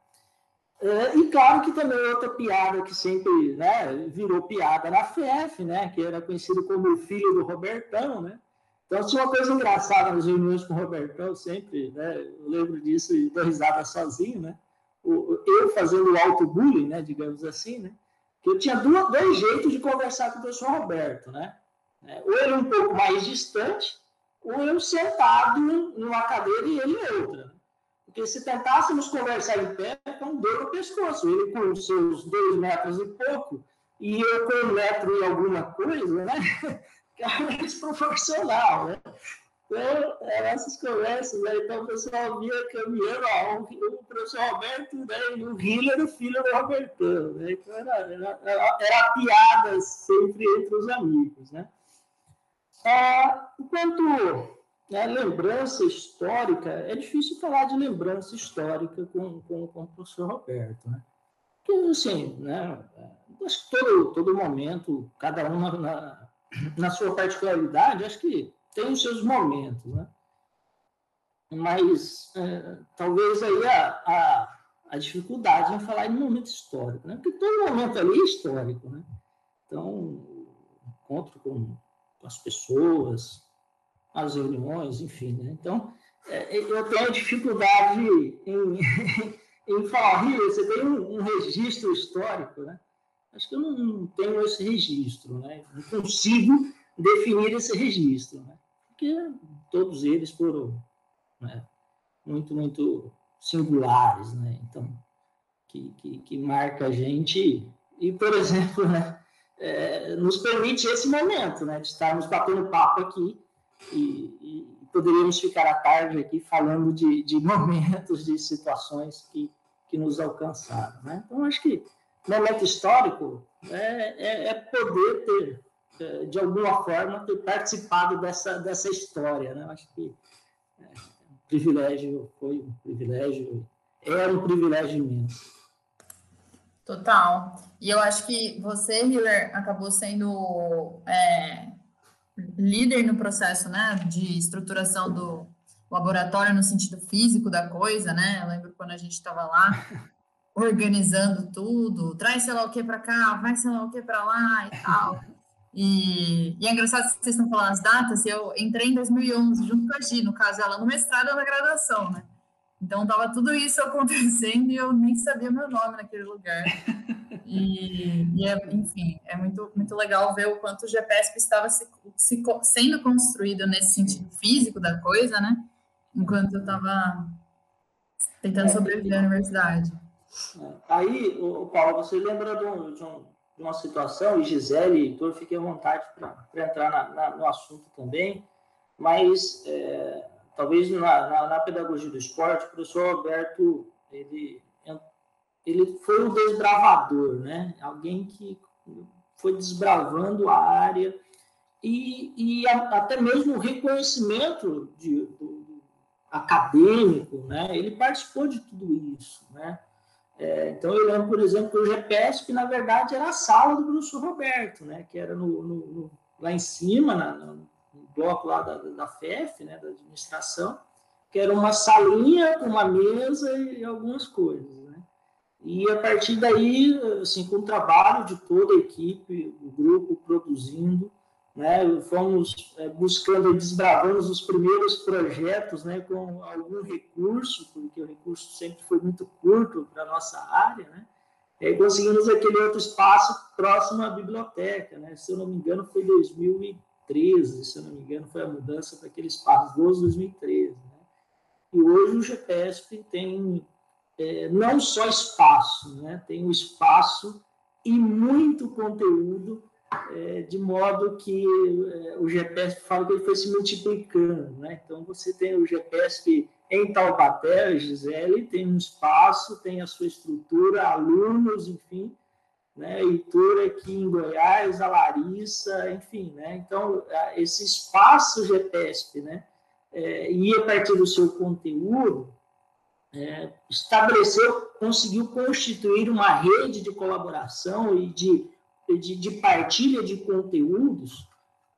É, e claro que também outra piada que sempre né, virou piada na FEF, né, que era conhecido como o filho do Robertão, né, Então, tinha uma coisa engraçada nas reuniões com o Robertão, sempre, né? Eu lembro disso e dou risada sozinho, né? eu fazendo auto-bullying, né? Digamos assim, né? Que eu tinha dois, dois jeitos de conversar com o professor Roberto, né? É, ou ele um pouco mais distante, ou eu sentado numa cadeira e ele em outra. Porque se tentássemos conversar em pé, então dor no pescoço. Ele com seus dois metros e pouco, e eu com um metro e alguma coisa, né? Cara, desproporcional, né? Então, essas conversas, né? Então o pessoal via caminhando, ó, o professor Roberto né? e o Hiller, o filho do Robertão, né? Então era, era, era, era piada sempre entre os amigos, né? Enquanto né, lembrança histórica, é difícil falar de lembrança histórica com, com, com o professor Roberto, né? Porque, assim, né, acho que todo, todo momento, cada um na, na sua particularidade, acho que tem os seus momentos, né? Mas é, talvez aí a, a, a, dificuldade em falar em momento histórico, né? Porque todo momento ali é histórico, né? Então, encontro com, com as pessoas, as reuniões, enfim, né? Então, é, eu tenho dificuldade em, em falar, você tem um, um, registro histórico, né? Acho que eu não, não tenho esse registro, né? Não consigo definir esse registro, né? porque todos eles foram né, muito, muito singulares, né? Então, que, que, que, marca a gente e, por exemplo, né, é, nos permite esse momento, né, de estarmos batendo papo aqui e, e poderíamos ficar à tarde aqui falando de, de momentos, de situações que, que nos alcançaram, né? Então, acho que momento histórico é, é, é poder ter é, de alguma forma, ter participado dessa, dessa história. Né? Acho que é, um privilégio, foi um privilégio, era um privilégio imenso. Total. E eu acho que você, Hiller, acabou sendo é, líder no processo né, de estruturação do laboratório no sentido físico da coisa, né? Eu lembro quando a gente estava lá organizando tudo, traz sei lá o que para cá, vai sei lá o que para lá e tal. E, e, é engraçado que vocês estão falando as datas, eu entrei em 2011, junto com a Gi, no caso, ela no mestrado ou na graduação, né? Então, tava tudo isso acontecendo e eu nem sabia meu nome naquele lugar. E, e é, enfim, é muito, muito legal ver o quanto o GPSP estava se, se, sendo construído nesse sentido físico da coisa, né? Enquanto eu estava tentando sobreviver à universidade. Aí, o Paulo, você lembra de um, de um de uma situação, e Gisele e Heitor, fiquem à vontade para entrar na, na, no assunto também, mas é, talvez na, na, na, pedagogia do esporte, o professor Alberto, ele, ele foi um desbravador, né? alguém que foi desbravando a área e, e a, até mesmo o reconhecimento de, do, acadêmico, né? ele participou de tudo isso, né? É, então, eu lembro, por exemplo, que o GPSP, na verdade, era a sala do professor Roberto, né, que era no, no, no lá em cima, na, no bloco lá da, da FEF, né, da administração, que era uma salinha com uma mesa e algumas coisas. Né? E a partir daí, assim, com o trabalho de toda a equipe, o grupo produzindo, né? Fomos é, buscando, desbravando os primeiros projetos, né? Com algum recurso, porque o recurso sempre foi muito curto para a nossa área, né? E conseguimos aquele outro espaço próximo à biblioteca, né? Se eu não me engano, foi 2013, se eu não me engano, foi a mudança para aquele espaço, 12 2013, né? E hoje o GPSP tem é, não só espaço, né? Tem o espaço e muito conteúdo é, de modo que é, o GPS fala que ele foi se multiplicando. Né? Então, você tem o GPS em Taubaté, Gisele, tem um espaço, tem a sua estrutura, alunos, enfim, né? Heitor aqui em Goiás, a Larissa, enfim, né? Então, esse espaço GPSP, né? É, e a partir do seu conteúdo, é, estabeleceu, conseguiu constituir uma rede de colaboração e de de, de partilha de conteúdos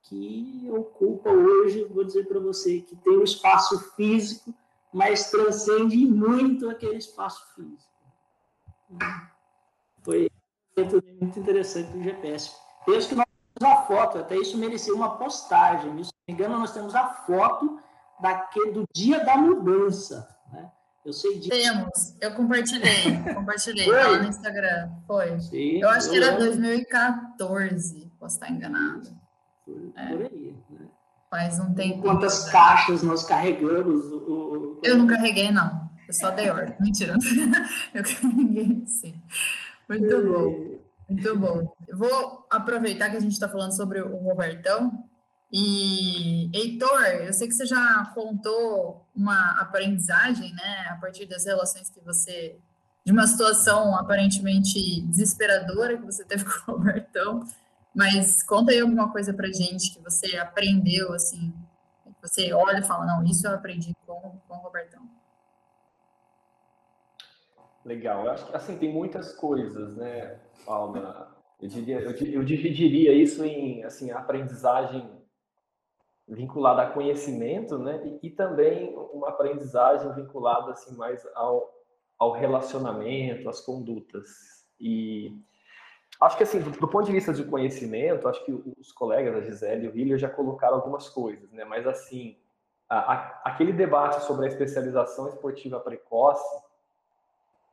que ocupa hoje, vou dizer para você, que tem um espaço físico, mas transcende muito aquele espaço físico. Muito interessante o GPS. Penso que nós a foto, até isso mereceu uma postagem. Se não me engano, nós temos a foto daquele, do dia da mudança. Né? Eu sei disso. Temos, eu compartilhei, compartilhei lá no Instagram. Foi. Sim, eu acho que era 2014, posso estar enganado. Por, é. por aí, né? Faz um tempo. Quantas caixas nós carregamos? O, o... Eu não carreguei, não. Eu só dei ordem. Mentira. Eu carreguei, sim. Muito é. bom. Muito bom. Eu vou aproveitar que a gente está falando sobre o Robertão. E, Heitor, eu sei que você já contou uma aprendizagem, né, a partir das relações que você. de uma situação aparentemente desesperadora que você teve com o Robertão. Mas conta aí alguma coisa pra gente que você aprendeu, assim, que você olha e fala, não, isso eu aprendi com, com o Robertão. Legal. Eu acho que assim tem muitas coisas, né, Paula? Eu, diria, eu, eu dividiria isso em assim aprendizagem vinculada a conhecimento, né, e, e, também uma aprendizagem vinculada assim mais ao, ao relacionamento, às condutas. E acho que assim, do, do, ponto de vista de conhecimento, acho que os colegas, a Gisele e o William já colocaram algumas coisas, né, mas assim, a, a, aquele debate sobre a especialização esportiva precoce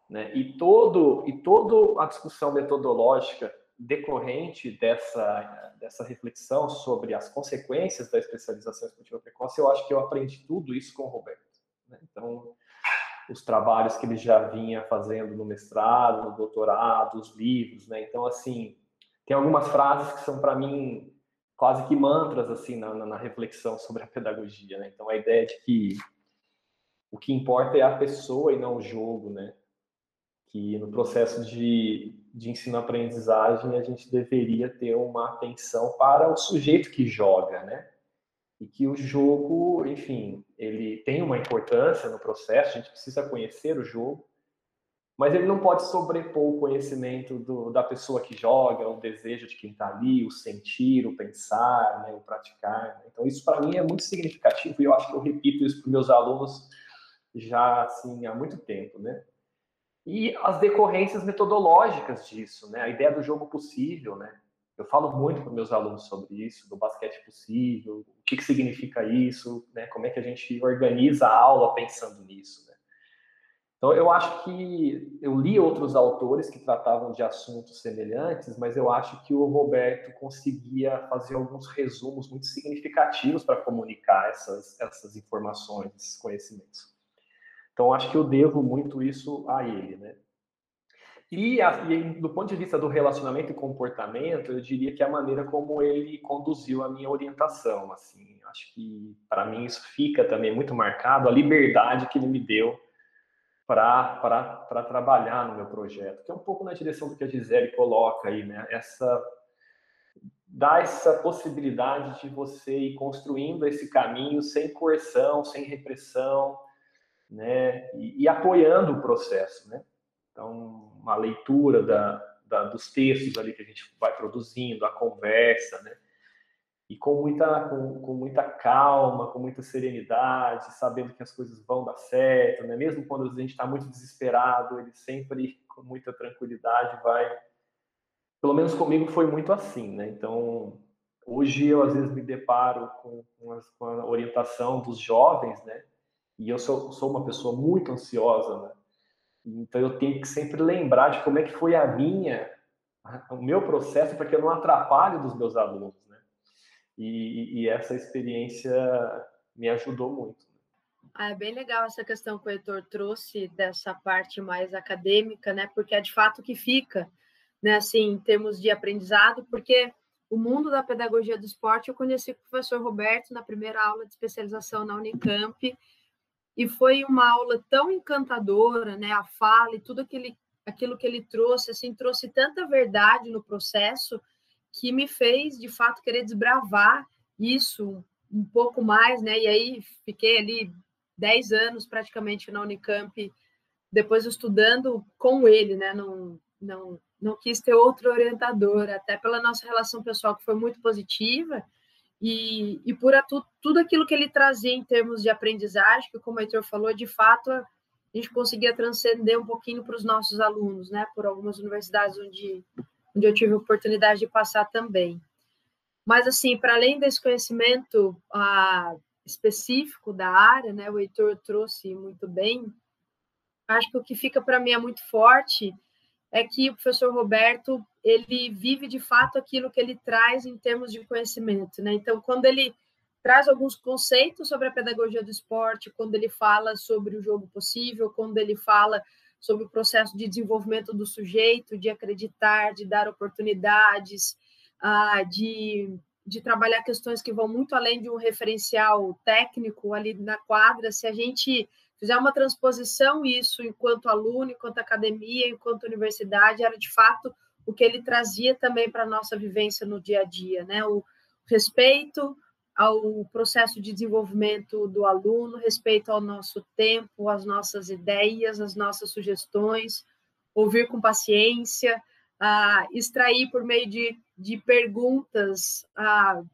né? E todo e toda a discussão metodológica decorrente dessa dessa reflexão sobre as consequências da especialização esportiva precoce, eu acho que eu aprendi tudo isso com o Roberto. Né? Então, os trabalhos que ele já vinha fazendo no mestrado, no doutorado, os livros, né? Então, assim, tem algumas frases que são para mim quase que mantras assim na, na, reflexão sobre a pedagogia, né? Então, a ideia de que o que importa é a pessoa e não o jogo, né? Que no processo de, de ensino-aprendizagem a gente deveria ter uma atenção para o sujeito que joga, né? E que o jogo, enfim, ele tem uma importância no processo, a gente precisa conhecer o jogo, mas ele não pode sobrepor o conhecimento do, da pessoa que joga, o desejo de quem está ali, o sentir, o pensar, né, o praticar. Né? Então, isso para mim é muito significativo e eu acho que eu repito isso para meus alunos já assim há muito tempo, né? E as decorrências metodológicas disso, né? A ideia do jogo possível, né? Eu falo muito para meus alunos sobre isso, do basquete possível, o que, que significa isso, né? Como é que a gente organiza a aula pensando nisso, né? Então, eu acho que eu li outros autores que tratavam de assuntos semelhantes, mas eu acho que o Roberto conseguia fazer alguns resumos muito significativos para comunicar essas, essas informações, esses conhecimentos. Então, acho que eu devo muito isso a ele, né? E, a, e, do ponto de vista do relacionamento e comportamento, eu diria que a maneira como ele conduziu a minha orientação, assim, acho que para mim isso fica também muito marcado, a liberdade que ele me deu para trabalhar no meu projeto, que é um pouco na direção do que a Gisele coloca aí, né? Essa dá essa possibilidade de você ir construindo esse caminho sem coerção, sem repressão, né, e, e, apoiando o processo, né? Então, uma leitura da, da, dos textos ali que a gente vai produzindo, a conversa, né? E com muita, com, com muita calma, com muita serenidade, sabendo que as coisas vão dar certo, né? Mesmo quando a gente está muito desesperado, ele sempre, com muita tranquilidade, vai... Pelo menos comigo foi muito assim, né? Então, hoje eu às vezes me deparo com, com, as, com a orientação dos jovens, né? E eu sou, sou uma pessoa muito ansiosa, né? Então eu tenho que sempre lembrar de como é que foi a minha, o meu processo para que eu não atrapalhe dos meus alunos, né? E, e essa experiência me ajudou muito. Ah, é bem legal essa questão que o Heitor trouxe dessa parte mais acadêmica, né? Porque é de fato que fica, né? Assim, em termos de aprendizado, porque o mundo da pedagogia do esporte eu conheci com o professor Roberto na primeira aula de especialização na Unicamp e foi uma aula tão encantadora, né? A fala e tudo aquele, aquilo que ele trouxe, assim, trouxe tanta verdade no processo que me fez, de fato, querer desbravar isso um pouco mais, né? E aí fiquei ali 10 anos praticamente na Unicamp, depois estudando com ele, né? Não, não, não quis ter outro orientador, até pela nossa relação pessoal que foi muito positiva, e, e por a, tu, tudo aquilo que ele trazia em termos de aprendizagem, que como o Heitor falou, de fato a gente conseguia transcender um pouquinho para os nossos alunos, né, por algumas universidades onde, onde eu tive a oportunidade de passar também. Mas, assim, para além desse conhecimento ah, específico da área, né, o Heitor trouxe muito bem, acho que o que fica para mim é muito forte é que o professor Roberto ele vive de fato aquilo que ele traz em termos de conhecimento, né? Então, quando ele traz alguns conceitos sobre a pedagogia do esporte, quando ele fala sobre o jogo possível, quando ele fala sobre o processo de desenvolvimento do sujeito, de acreditar, de dar oportunidades, ah, de, de trabalhar questões que vão muito além de um referencial técnico ali na quadra, se a gente fizer uma transposição isso enquanto aluno, enquanto academia, enquanto universidade, era de fato o que ele trazia também para a nossa vivência no dia a dia, né? O respeito ao processo de desenvolvimento do aluno, respeito ao nosso tempo, às nossas ideias, às nossas sugestões, ouvir com paciência, uh, extrair por meio de, de perguntas uh,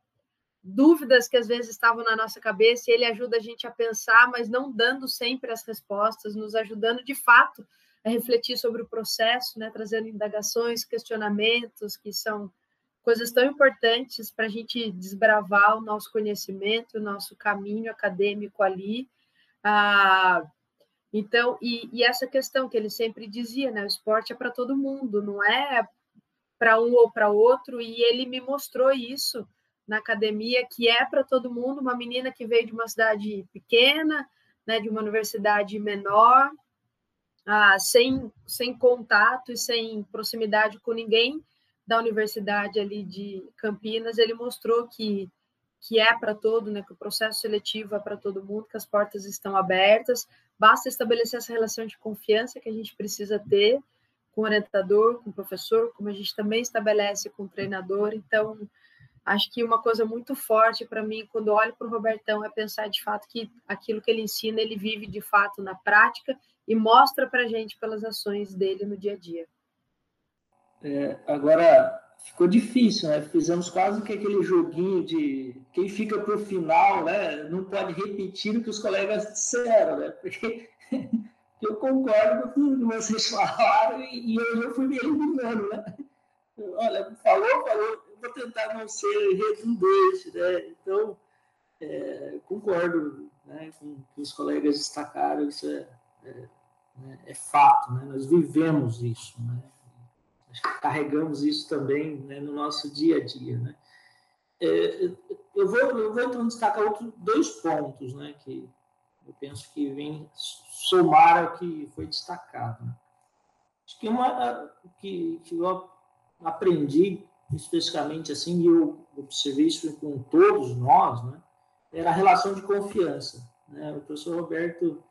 dúvidas que às vezes estavam na nossa cabeça, e ele ajuda a gente a pensar, mas não dando sempre as respostas, nos ajudando de fato a refletir sobre o processo, né, trazendo indagações, questionamentos que são coisas tão importantes para a gente desbravar o nosso conhecimento, o nosso caminho acadêmico ali. Ah, então, e, e, essa questão que ele sempre dizia, né? O esporte é para todo mundo, não é para um ou para outro, e ele me mostrou isso na academia, que é para todo mundo, uma menina que veio de uma cidade pequena, né, de uma universidade menor, ah, sem, sem contato e sem proximidade com ninguém, da Universidade ali de Campinas, ele mostrou que, que é para todo, né, que o processo seletivo é para todo mundo, que as portas estão abertas, basta estabelecer essa relação de confiança que a gente precisa ter com o orientador, com o professor, como a gente também estabelece com o treinador. Então, acho que uma coisa muito forte para mim, quando olho para o Robertão, é pensar de fato que aquilo que ele ensina, ele vive de fato na prática e mostra para a gente pelas ações dele no dia a dia. É, agora ficou difícil, né? Fizemos quase que aquele joguinho de quem fica para o final, né? Não pode repetir o que os colegas disseram, né? Porque eu concordo com que vocês falaram e, eu fui me eliminando, né? Olha, falou, falou, vou tentar não ser redundante, né? Então, é, concordo né, com o que os colegas destacaram, isso é, é, né, é fato, né? Nós vivemos isso, né? carregamos isso também né, no nosso dia a dia. Né? É, eu, vou, eu vou então destacar outros dois pontos que eu penso que vem somar ao que foi destacado. Acho que uma que, que eu aprendi especificamente assim, eu observei isso com todos nós, né, era a relação de confiança. Né? O professor Roberto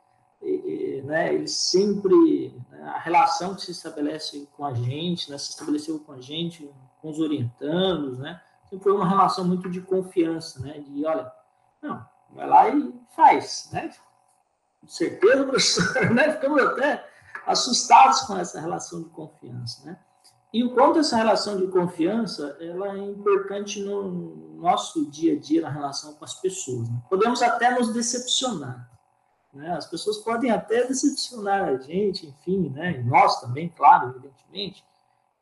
né, ele sempre, né, a relação que se estabelece com a gente, né, se estabeleceu com a gente, com os orientandos, né, sempre foi uma relação muito de confiança, né, de, olha, não, vai lá e faz, né, com certeza, professor, né, ficamos até assustados com essa relação de confiança, né, e o quanto essa relação de confiança ela é importante no nosso dia a dia na relação com as pessoas. Né? Podemos até nos decepcionar, né? As pessoas podem até decepcionar a gente, enfim, né? nós também, claro, evidentemente,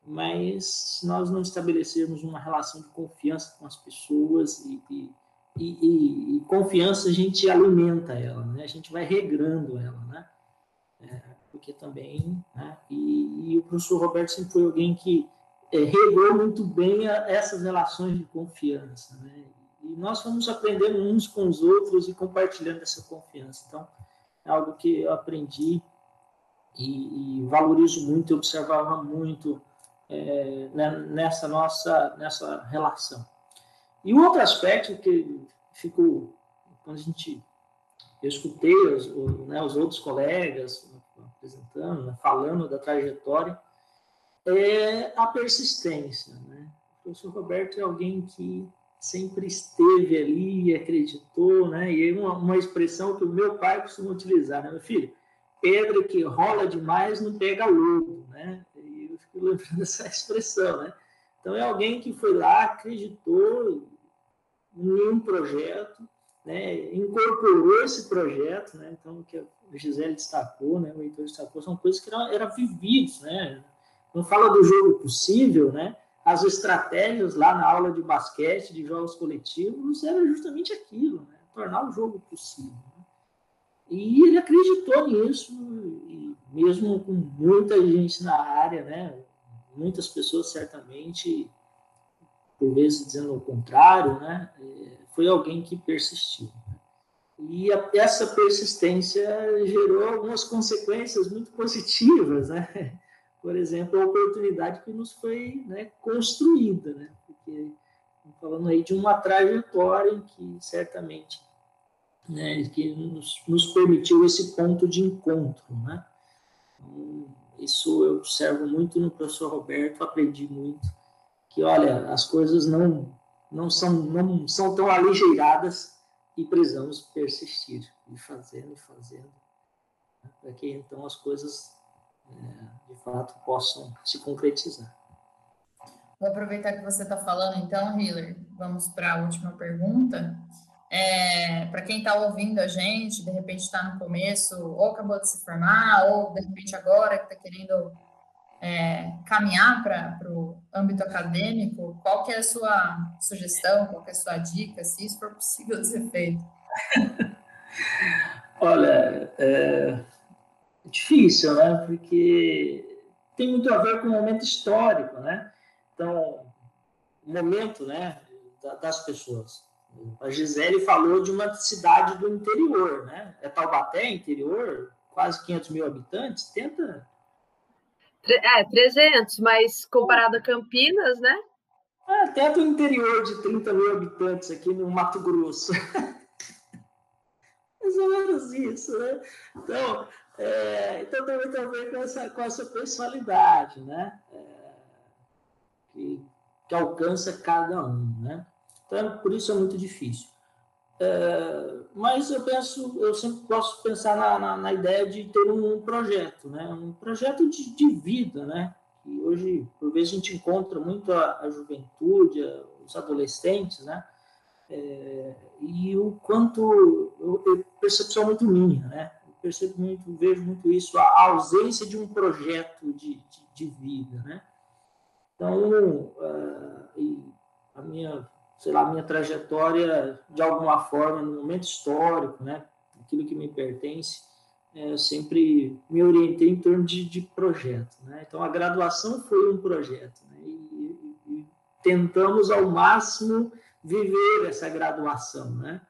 mas se nós não estabelecermos uma relação de confiança com as pessoas e, e, e, e confiança, a gente alimenta ela, né? a gente vai regrando ela, né? É, porque também, né? e, o professor Roberto sempre foi alguém que é, regrou muito bem a, essas relações de confiança, né? E nós vamos aprendendo uns com os outros e compartilhando essa confiança. Então, é algo que eu aprendi e, e valorizo muito, e observava muito é, né, nessa nossa nessa relação. E outro aspecto que ficou, quando a gente, eu escutei os, né, os outros colegas apresentando, né, falando da trajetória, é a persistência. Né? O professor Roberto é alguém que sempre esteve ali, acreditou, né? E uma, uma expressão que o meu pai costuma utilizar, né, meu filho? Pedra que rola demais não pega lodo, né? E eu fico lembrando dessa expressão, né? Então é alguém que foi lá, acreditou em um projeto, né? Incorporou esse projeto, né? Então o que a Gisele destacou, né? O Heitor destacou, são coisas que eram, eram vividos, né? Quando fala do jogo possível, né? as estratégias lá na aula de basquete, de jogos coletivos, era justamente aquilo, né? tornar o jogo possível. Né? E ele acreditou nisso, mesmo com muita gente na área, né? muitas pessoas certamente, por vezes dizendo o contrário, né? É, foi alguém que persistiu. E a, essa persistência gerou algumas consequências muito positivas, né? Por exemplo, a oportunidade que nos foi né, construída, né? Porque falando aí de uma trajetória em que certamente né, que nos, nos permitiu esse ponto de encontro, né? Então, isso eu observo muito no professor Roberto, aprendi muito que olha, as coisas não não são não são tão aligeiradas e precisamos persistir e fazendo e fazendo né, para que então as coisas é, de fato possam se concretizar. Vou aproveitar que você está falando, então, Hiller, vamos para a última pergunta. É, para quem está ouvindo a gente, de repente está no começo, ou acabou de se formar, ou de repente agora que está querendo é, caminhar para o âmbito acadêmico, qual que é a sua sugestão, qual que é a sua dica, se isso for possível de ser feito? Olha, é difícil, né? Porque tem muito a ver com o momento histórico, né? Então, o momento, né, das pessoas. A Gisele falou de uma cidade do interior, né? É Taubaté, interior, quase 500 mil habitantes. Tenta é, 300, mas comparado a Campinas, né? É, até do interior de 30 mil habitantes aqui no Mato Grosso. Mais ou menos isso, né? Então, é, então tem muito a ver com essa, com essa personalidade, né? É, que, que alcança cada um, né? Então, por isso é muito difícil. É, mas eu penso, eu sempre posso pensar na, na, na, ideia de ter um projeto, né? Um projeto de, de vida, né? E hoje, por vezes, a gente encontra muito a, a juventude, a, os adolescentes, né? É, e o quanto eu, eu percepção muito minha, né? Eu percebo muito, vejo muito isso, a ausência de um projeto de, de, de vida, né? Então, uh, a minha sei lá, minha trajetória de alguma forma, no momento histórico, né? Aquilo que me pertence, é, eu sempre me orientei em torno de, de projeto, né? Então, a graduação foi um projeto, né? E, e, e tentamos ao máximo viver essa graduação, né?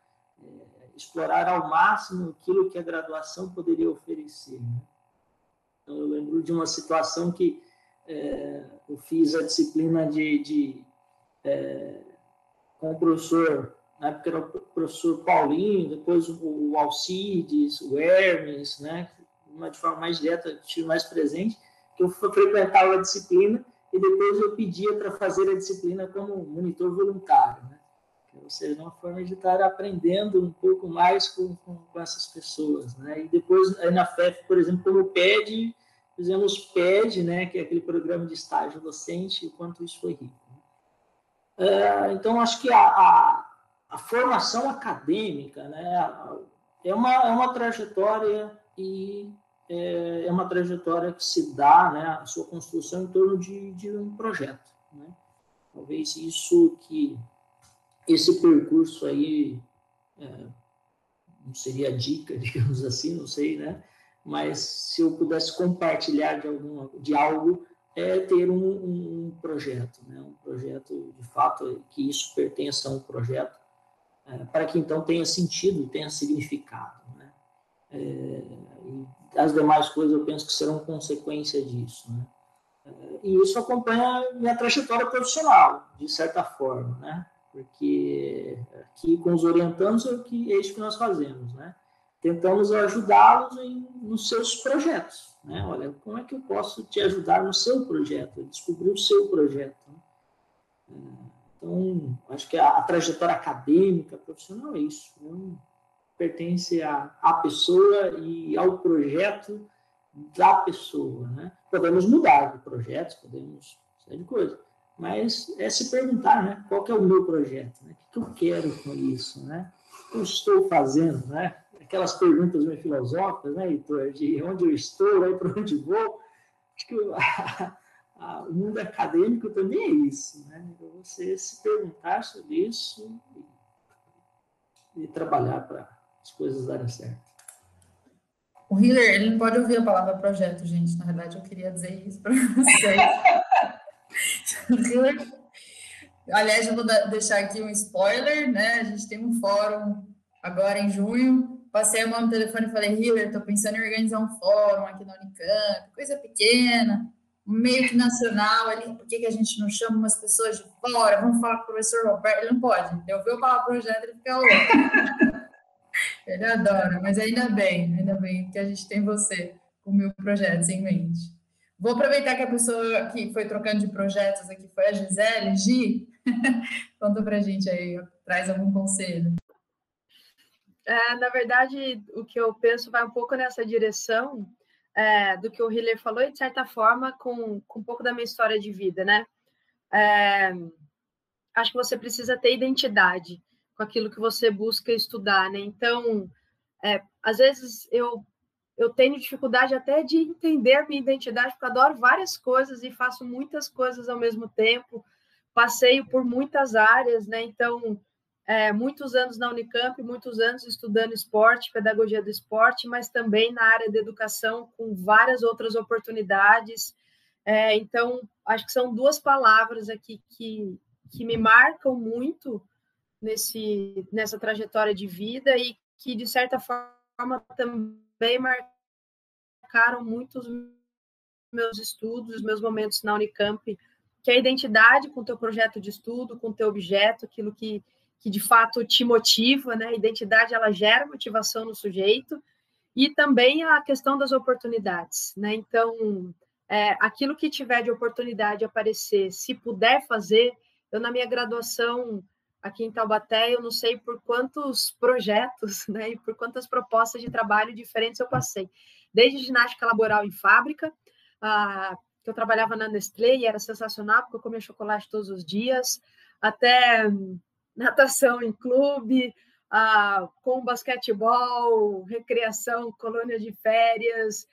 É, explorar ao máximo aquilo que a graduação poderia oferecer, né? Então, eu lembro de uma situação que é, eu fiz a disciplina de, de é, com o professor, na época era o professor Paulinho, depois o Alcides, o Hermes, né? Uma de forma mais direta, tive mais presente, que eu frequentava a disciplina e depois eu pedia para fazer a disciplina como monitor voluntário, né? Ou seja, uma forma de estar aprendendo um pouco mais com, com, com essas pessoas, né? E depois, na FEF, por exemplo, como PED, fizemos PED, né? Que é aquele programa de estágio docente, o quanto isso foi rico. É, então, acho que a, a, a, formação acadêmica né, é, uma, é uma trajetória e é, é, uma trajetória que se dá, né, a sua construção em torno de, de um projeto. Né? Talvez isso que esse percurso aí é, não seria dica, digamos assim, não sei, né? Mas se eu pudesse compartilhar de, alguma, de algo, é ter um, um, projeto, né? um projeto de fato que isso pertença a um projeto, é, para que então tenha sentido tenha significado. Né? É, as demais coisas eu penso que serão consequência disso. Né? É, e isso acompanha minha trajetória profissional, de certa forma, né? porque aqui com os orientandos é, o que, é isso que nós fazemos. Né? Tentamos ajudá-los nos seus projetos né? Olha, como é que eu posso te ajudar no seu projeto, descobrir o seu projeto? Né? Então, acho que a, a, trajetória acadêmica, profissional é isso. Né? Pertence à, à pessoa e ao projeto da pessoa. Né? Podemos mudar de projetos, podemos sair de coisa, mas é se perguntar, né? Qual é o meu projeto? Né? O que eu quero com isso? Né? O que eu estou fazendo? Né? Aquelas perguntas meio filosóficas, né, Heitor, de onde eu estou, aí para onde vou. Acho que a, a, o mundo acadêmico também é isso, né? Então, você se perguntar sobre isso e, e trabalhar para as coisas darem certo. O Hiller, ele não pode ouvir a palavra projeto, gente. Na verdade, eu queria dizer isso para vocês. aliás, eu vou deixar aqui um spoiler, né? A gente tem um fórum agora em junho. Passei a mão no telefone e falei, Hiller, estou pensando em organizar um fórum aqui na Unicamp, coisa pequena, meio que nacional ali, por que, que a gente não chama umas pessoas de fora? Vamos falar com o professor Roberto. Ele não pode. Eu ouvi a palavra projeto, ele fica louco. Ele adora, mas ainda bem, ainda bem que a gente tem você com mil projetos em mente. Vou aproveitar que a pessoa que foi trocando de projetos aqui foi a Gisele. Gi, conta pra gente aí, traz algum conselho. É, na verdade, o que eu penso vai um pouco nessa direção é, do que o Hiller falou e, de certa forma, com, com um pouco da minha história de vida, né? É, acho que você precisa ter identidade com aquilo que você busca estudar, né? Então, é, às vezes eu eu tenho dificuldade até de entender minha identidade, porque adoro várias coisas e faço muitas coisas ao mesmo tempo, passeio por muitas áreas, né? Então, é, muitos anos na Unicamp, muitos anos estudando esporte, pedagogia do esporte, mas também na área da educação, com várias outras oportunidades. É, então, acho que são duas palavras aqui que, que me marcam muito nesse, nessa trajetória de vida e que, de certa forma, também marcaram muito os meus estudos, os meus momentos na Unicamp, que é a identidade com o teu projeto de estudo, com o teu objeto, aquilo que, que de fato te motiva, né? A identidade, ela gera motivação no sujeito, e também a questão das oportunidades, né? Então, é, aquilo que tiver de oportunidade aparecer, se puder fazer, eu na minha graduação aqui em Taubaté, eu não sei por quantos projetos né, e por quantas propostas de trabalho diferentes eu passei. Desde ginástica laboral em fábrica, ah, que eu trabalhava na Nestlé e era sensacional, porque eu comia chocolate todos os dias, até natação em clube, ah, com basquetebol, recreação, colônia de férias,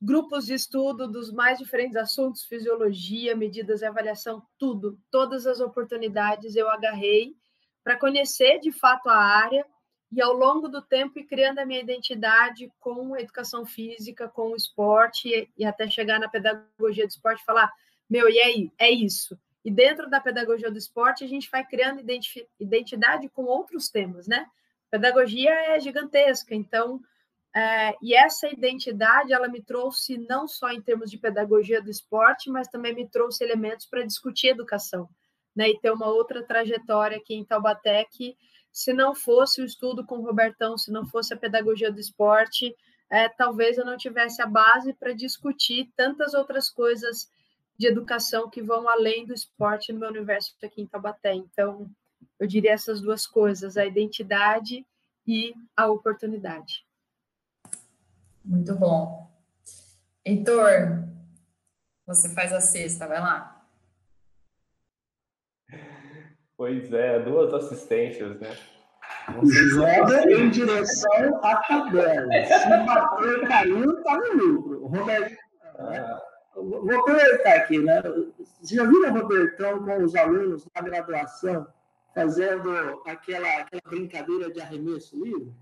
grupos de estudo dos mais diferentes assuntos, fisiologia, medidas e avaliação, tudo, todas as oportunidades eu agarrei para conhecer de fato a área e ao longo do tempo ir criando a minha identidade com a educação física, com o esporte e até chegar na pedagogia do esporte e falar, meu, e aí, é isso. E dentro da pedagogia do esporte, a gente vai criando identidade com outros temas, né? Pedagogia é gigantesca, então é, e essa identidade, ela me trouxe não só em termos de pedagogia do esporte, mas também me trouxe elementos para discutir educação, né? E ter uma outra trajetória aqui em Taubaté que, se não fosse o estudo com o Robertão, se não fosse a pedagogia do esporte, é, talvez eu não tivesse a base para discutir tantas outras coisas de educação que vão além do esporte no meu universo aqui em Taubaté. Então, eu diria essas duas coisas, a identidade e a oportunidade. Muito bom. Heitor, você faz a sexta, vai lá. Pois é, duas assistências, né? Joga em direção à tabela. Se bater caiu, tá no lucro. Roberto, ah. Vou aproveitar aqui, né? Já viu o Robertão com os alunos na graduação fazendo aquela, aquela brincadeira de arremesso livre?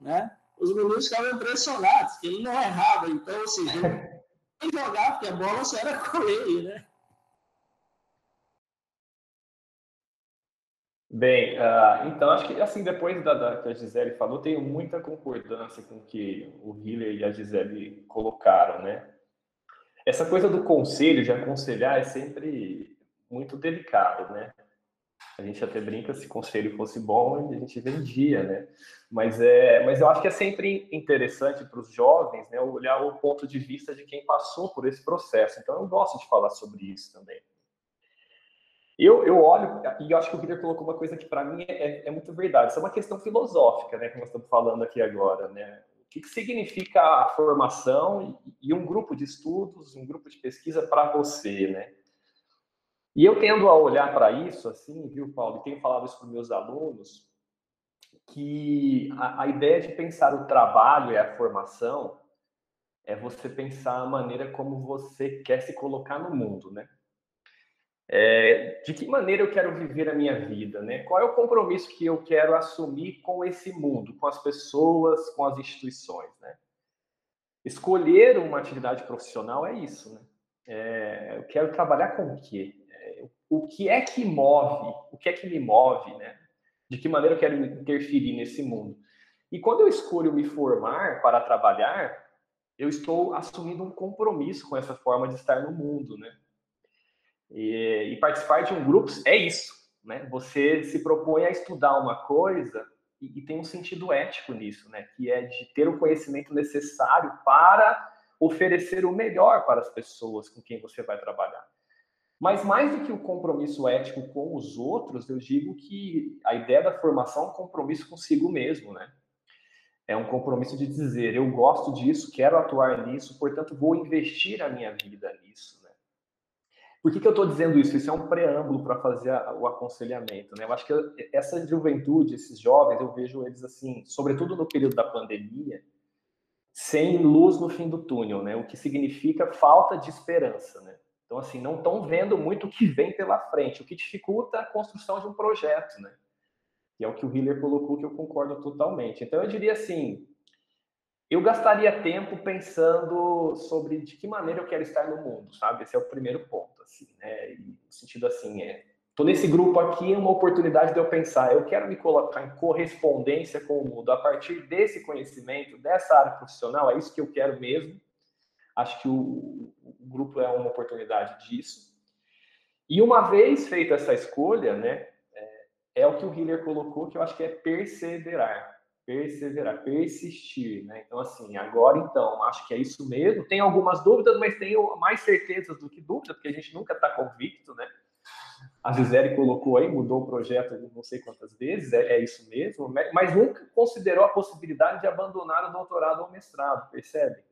Né? os meninos ficavam impressionados, que ele não errava. Então, ou seja, ele jogar, porque a bola só era com ele, né? Bem, uh, então acho que assim depois da, da, que a Gisele falou, tenho muita concordância com o que o Hiller e a Gisele colocaram, né? Essa coisa do conselho, de aconselhar, é sempre muito delicado, né? A gente até brinca se conselho fosse bom, a gente vendia, né? Mas, é, mas eu acho que é sempre interessante para os jovens né, olhar o ponto de vista de quem passou por esse processo. Então, eu gosto de falar sobre isso também. Eu, eu olho, e eu acho que o Guilherme colocou uma coisa que para mim é, é, muito verdade. Isso é uma questão filosófica, né, que nós estamos falando aqui agora, né? O que, significa a formação e, e um grupo de estudos, um grupo de pesquisa para você, né? E eu tendo a olhar para isso, assim, viu, Paulo, e tenho falado isso para meus alunos, que a, a, ideia de pensar o trabalho e a formação é você pensar a maneira como você quer se colocar no mundo, né? É, de que maneira eu quero viver a minha vida, né? Qual é o compromisso que eu quero assumir com esse mundo, com as pessoas, com as instituições, né? Escolher uma atividade profissional é isso, né? É, eu quero trabalhar com o quê? É, o que é que move? O que é que me move, né? De que maneira eu quero interferir nesse mundo? E quando eu escolho me formar para trabalhar, eu estou assumindo um compromisso com essa forma de estar no mundo, né? E, e, participar de um grupo é isso, né? Você se propõe a estudar uma coisa e, e, tem um sentido ético nisso, né? Que é de ter o conhecimento necessário para oferecer o melhor para as pessoas com quem você vai trabalhar. Mas mais do que o compromisso ético com os outros, eu digo que a ideia da formação é um compromisso consigo mesmo, né? É um compromisso de dizer, eu gosto disso, quero atuar nisso, portanto vou investir a minha vida nisso. Por que, que eu estou dizendo isso? Isso é um preâmbulo para fazer a, o aconselhamento. Né? Eu acho que essa juventude, esses jovens, eu vejo eles assim, sobretudo no período da pandemia, sem luz no fim do túnel, né? o que significa falta de esperança. Né? Então, assim, não estão vendo muito o que vem pela frente, o que dificulta a construção de um projeto. Né? Que é o que o Hiller colocou, que eu concordo totalmente. Então, eu diria assim, eu gastaria tempo pensando sobre de que maneira eu quero estar no mundo, sabe? Esse é o primeiro ponto, assim, né? E, no sentido assim, é, tô nesse grupo aqui, é uma oportunidade de eu pensar, eu quero me colocar em correspondência com o mundo a partir desse conhecimento, dessa área profissional, é isso que eu quero mesmo. Acho que o, o grupo é uma oportunidade disso. E uma vez feita essa escolha, né, é, é o que o Hiller colocou, que eu acho que é perseverar perseverar, persistir, né? Então, assim, agora então, acho que é isso mesmo. Tem algumas dúvidas, mas tenho mais certezas do que dúvidas, porque a gente nunca está convicto, né? A Gisele colocou aí, mudou o projeto não sei quantas vezes, é, é, isso mesmo, mas nunca considerou a possibilidade de abandonar o doutorado ou mestrado, percebe?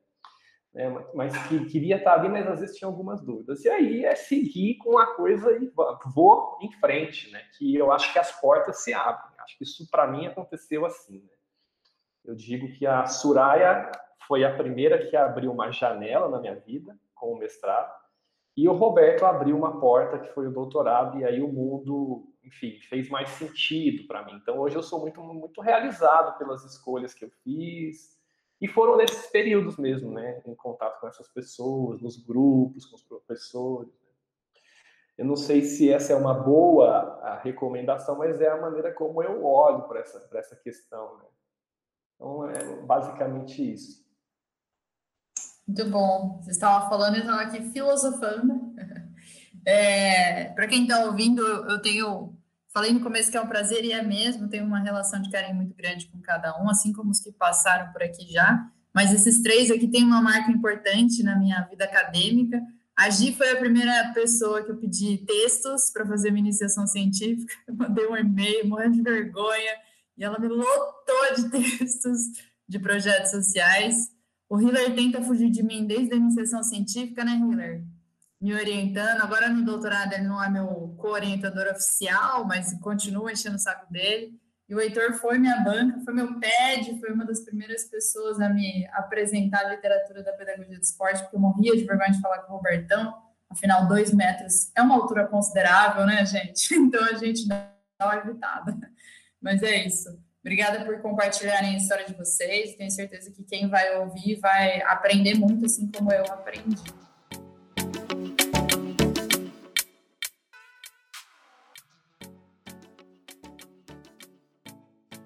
É, mas que queria estar ali, mas às vezes tinha algumas dúvidas. E aí é seguir com a coisa e vou em frente, né? Que eu acho que as portas se abrem. Acho que isso para mim aconteceu assim. Né? Eu digo que a Suraya foi a primeira que abriu uma janela na minha vida com o mestrado, e o Roberto abriu uma porta que foi o doutorado, e aí o mundo, enfim, fez mais sentido para mim. Então hoje eu sou muito, muito realizado pelas escolhas que eu fiz, e foram nesses períodos mesmo, né, em contato com essas pessoas, nos grupos, com os professores. Né. Eu não sei se essa é uma boa recomendação, mas é a maneira como eu olho para essa, essa questão. Né? Então, é basicamente isso. Muito bom. Você estava falando, eu estava aqui filosofando. É, Para quem está ouvindo, eu tenho. Falei no começo que é um prazer e é mesmo. Tenho uma relação de carinho muito grande com cada um, assim como os que passaram por aqui já. Mas esses três aqui têm uma marca importante na minha vida acadêmica. A Gi foi a primeira pessoa que eu pedi textos para fazer minha iniciação científica. Eu mandei um e-mail, morrendo de vergonha e ela me lotou de textos de projetos sociais. O Hiller tenta fugir de mim desde a iniciação científica, né, Hiller? Me orientando. Agora no doutorado ele não é meu co-orientador oficial, mas continua enchendo o saco dele. E o Heitor foi minha banca, foi meu PED, foi uma das primeiras pessoas a me apresentar a literatura da pedagogia do esporte, porque eu morria de vergonha de falar com o Robertão. Afinal, dois metros é uma altura considerável, né, gente? Então a gente dá uma evitada. Mas é isso. Obrigada por compartilharem a história de vocês. Tenho certeza que quem vai ouvir vai aprender muito, assim como eu aprendi.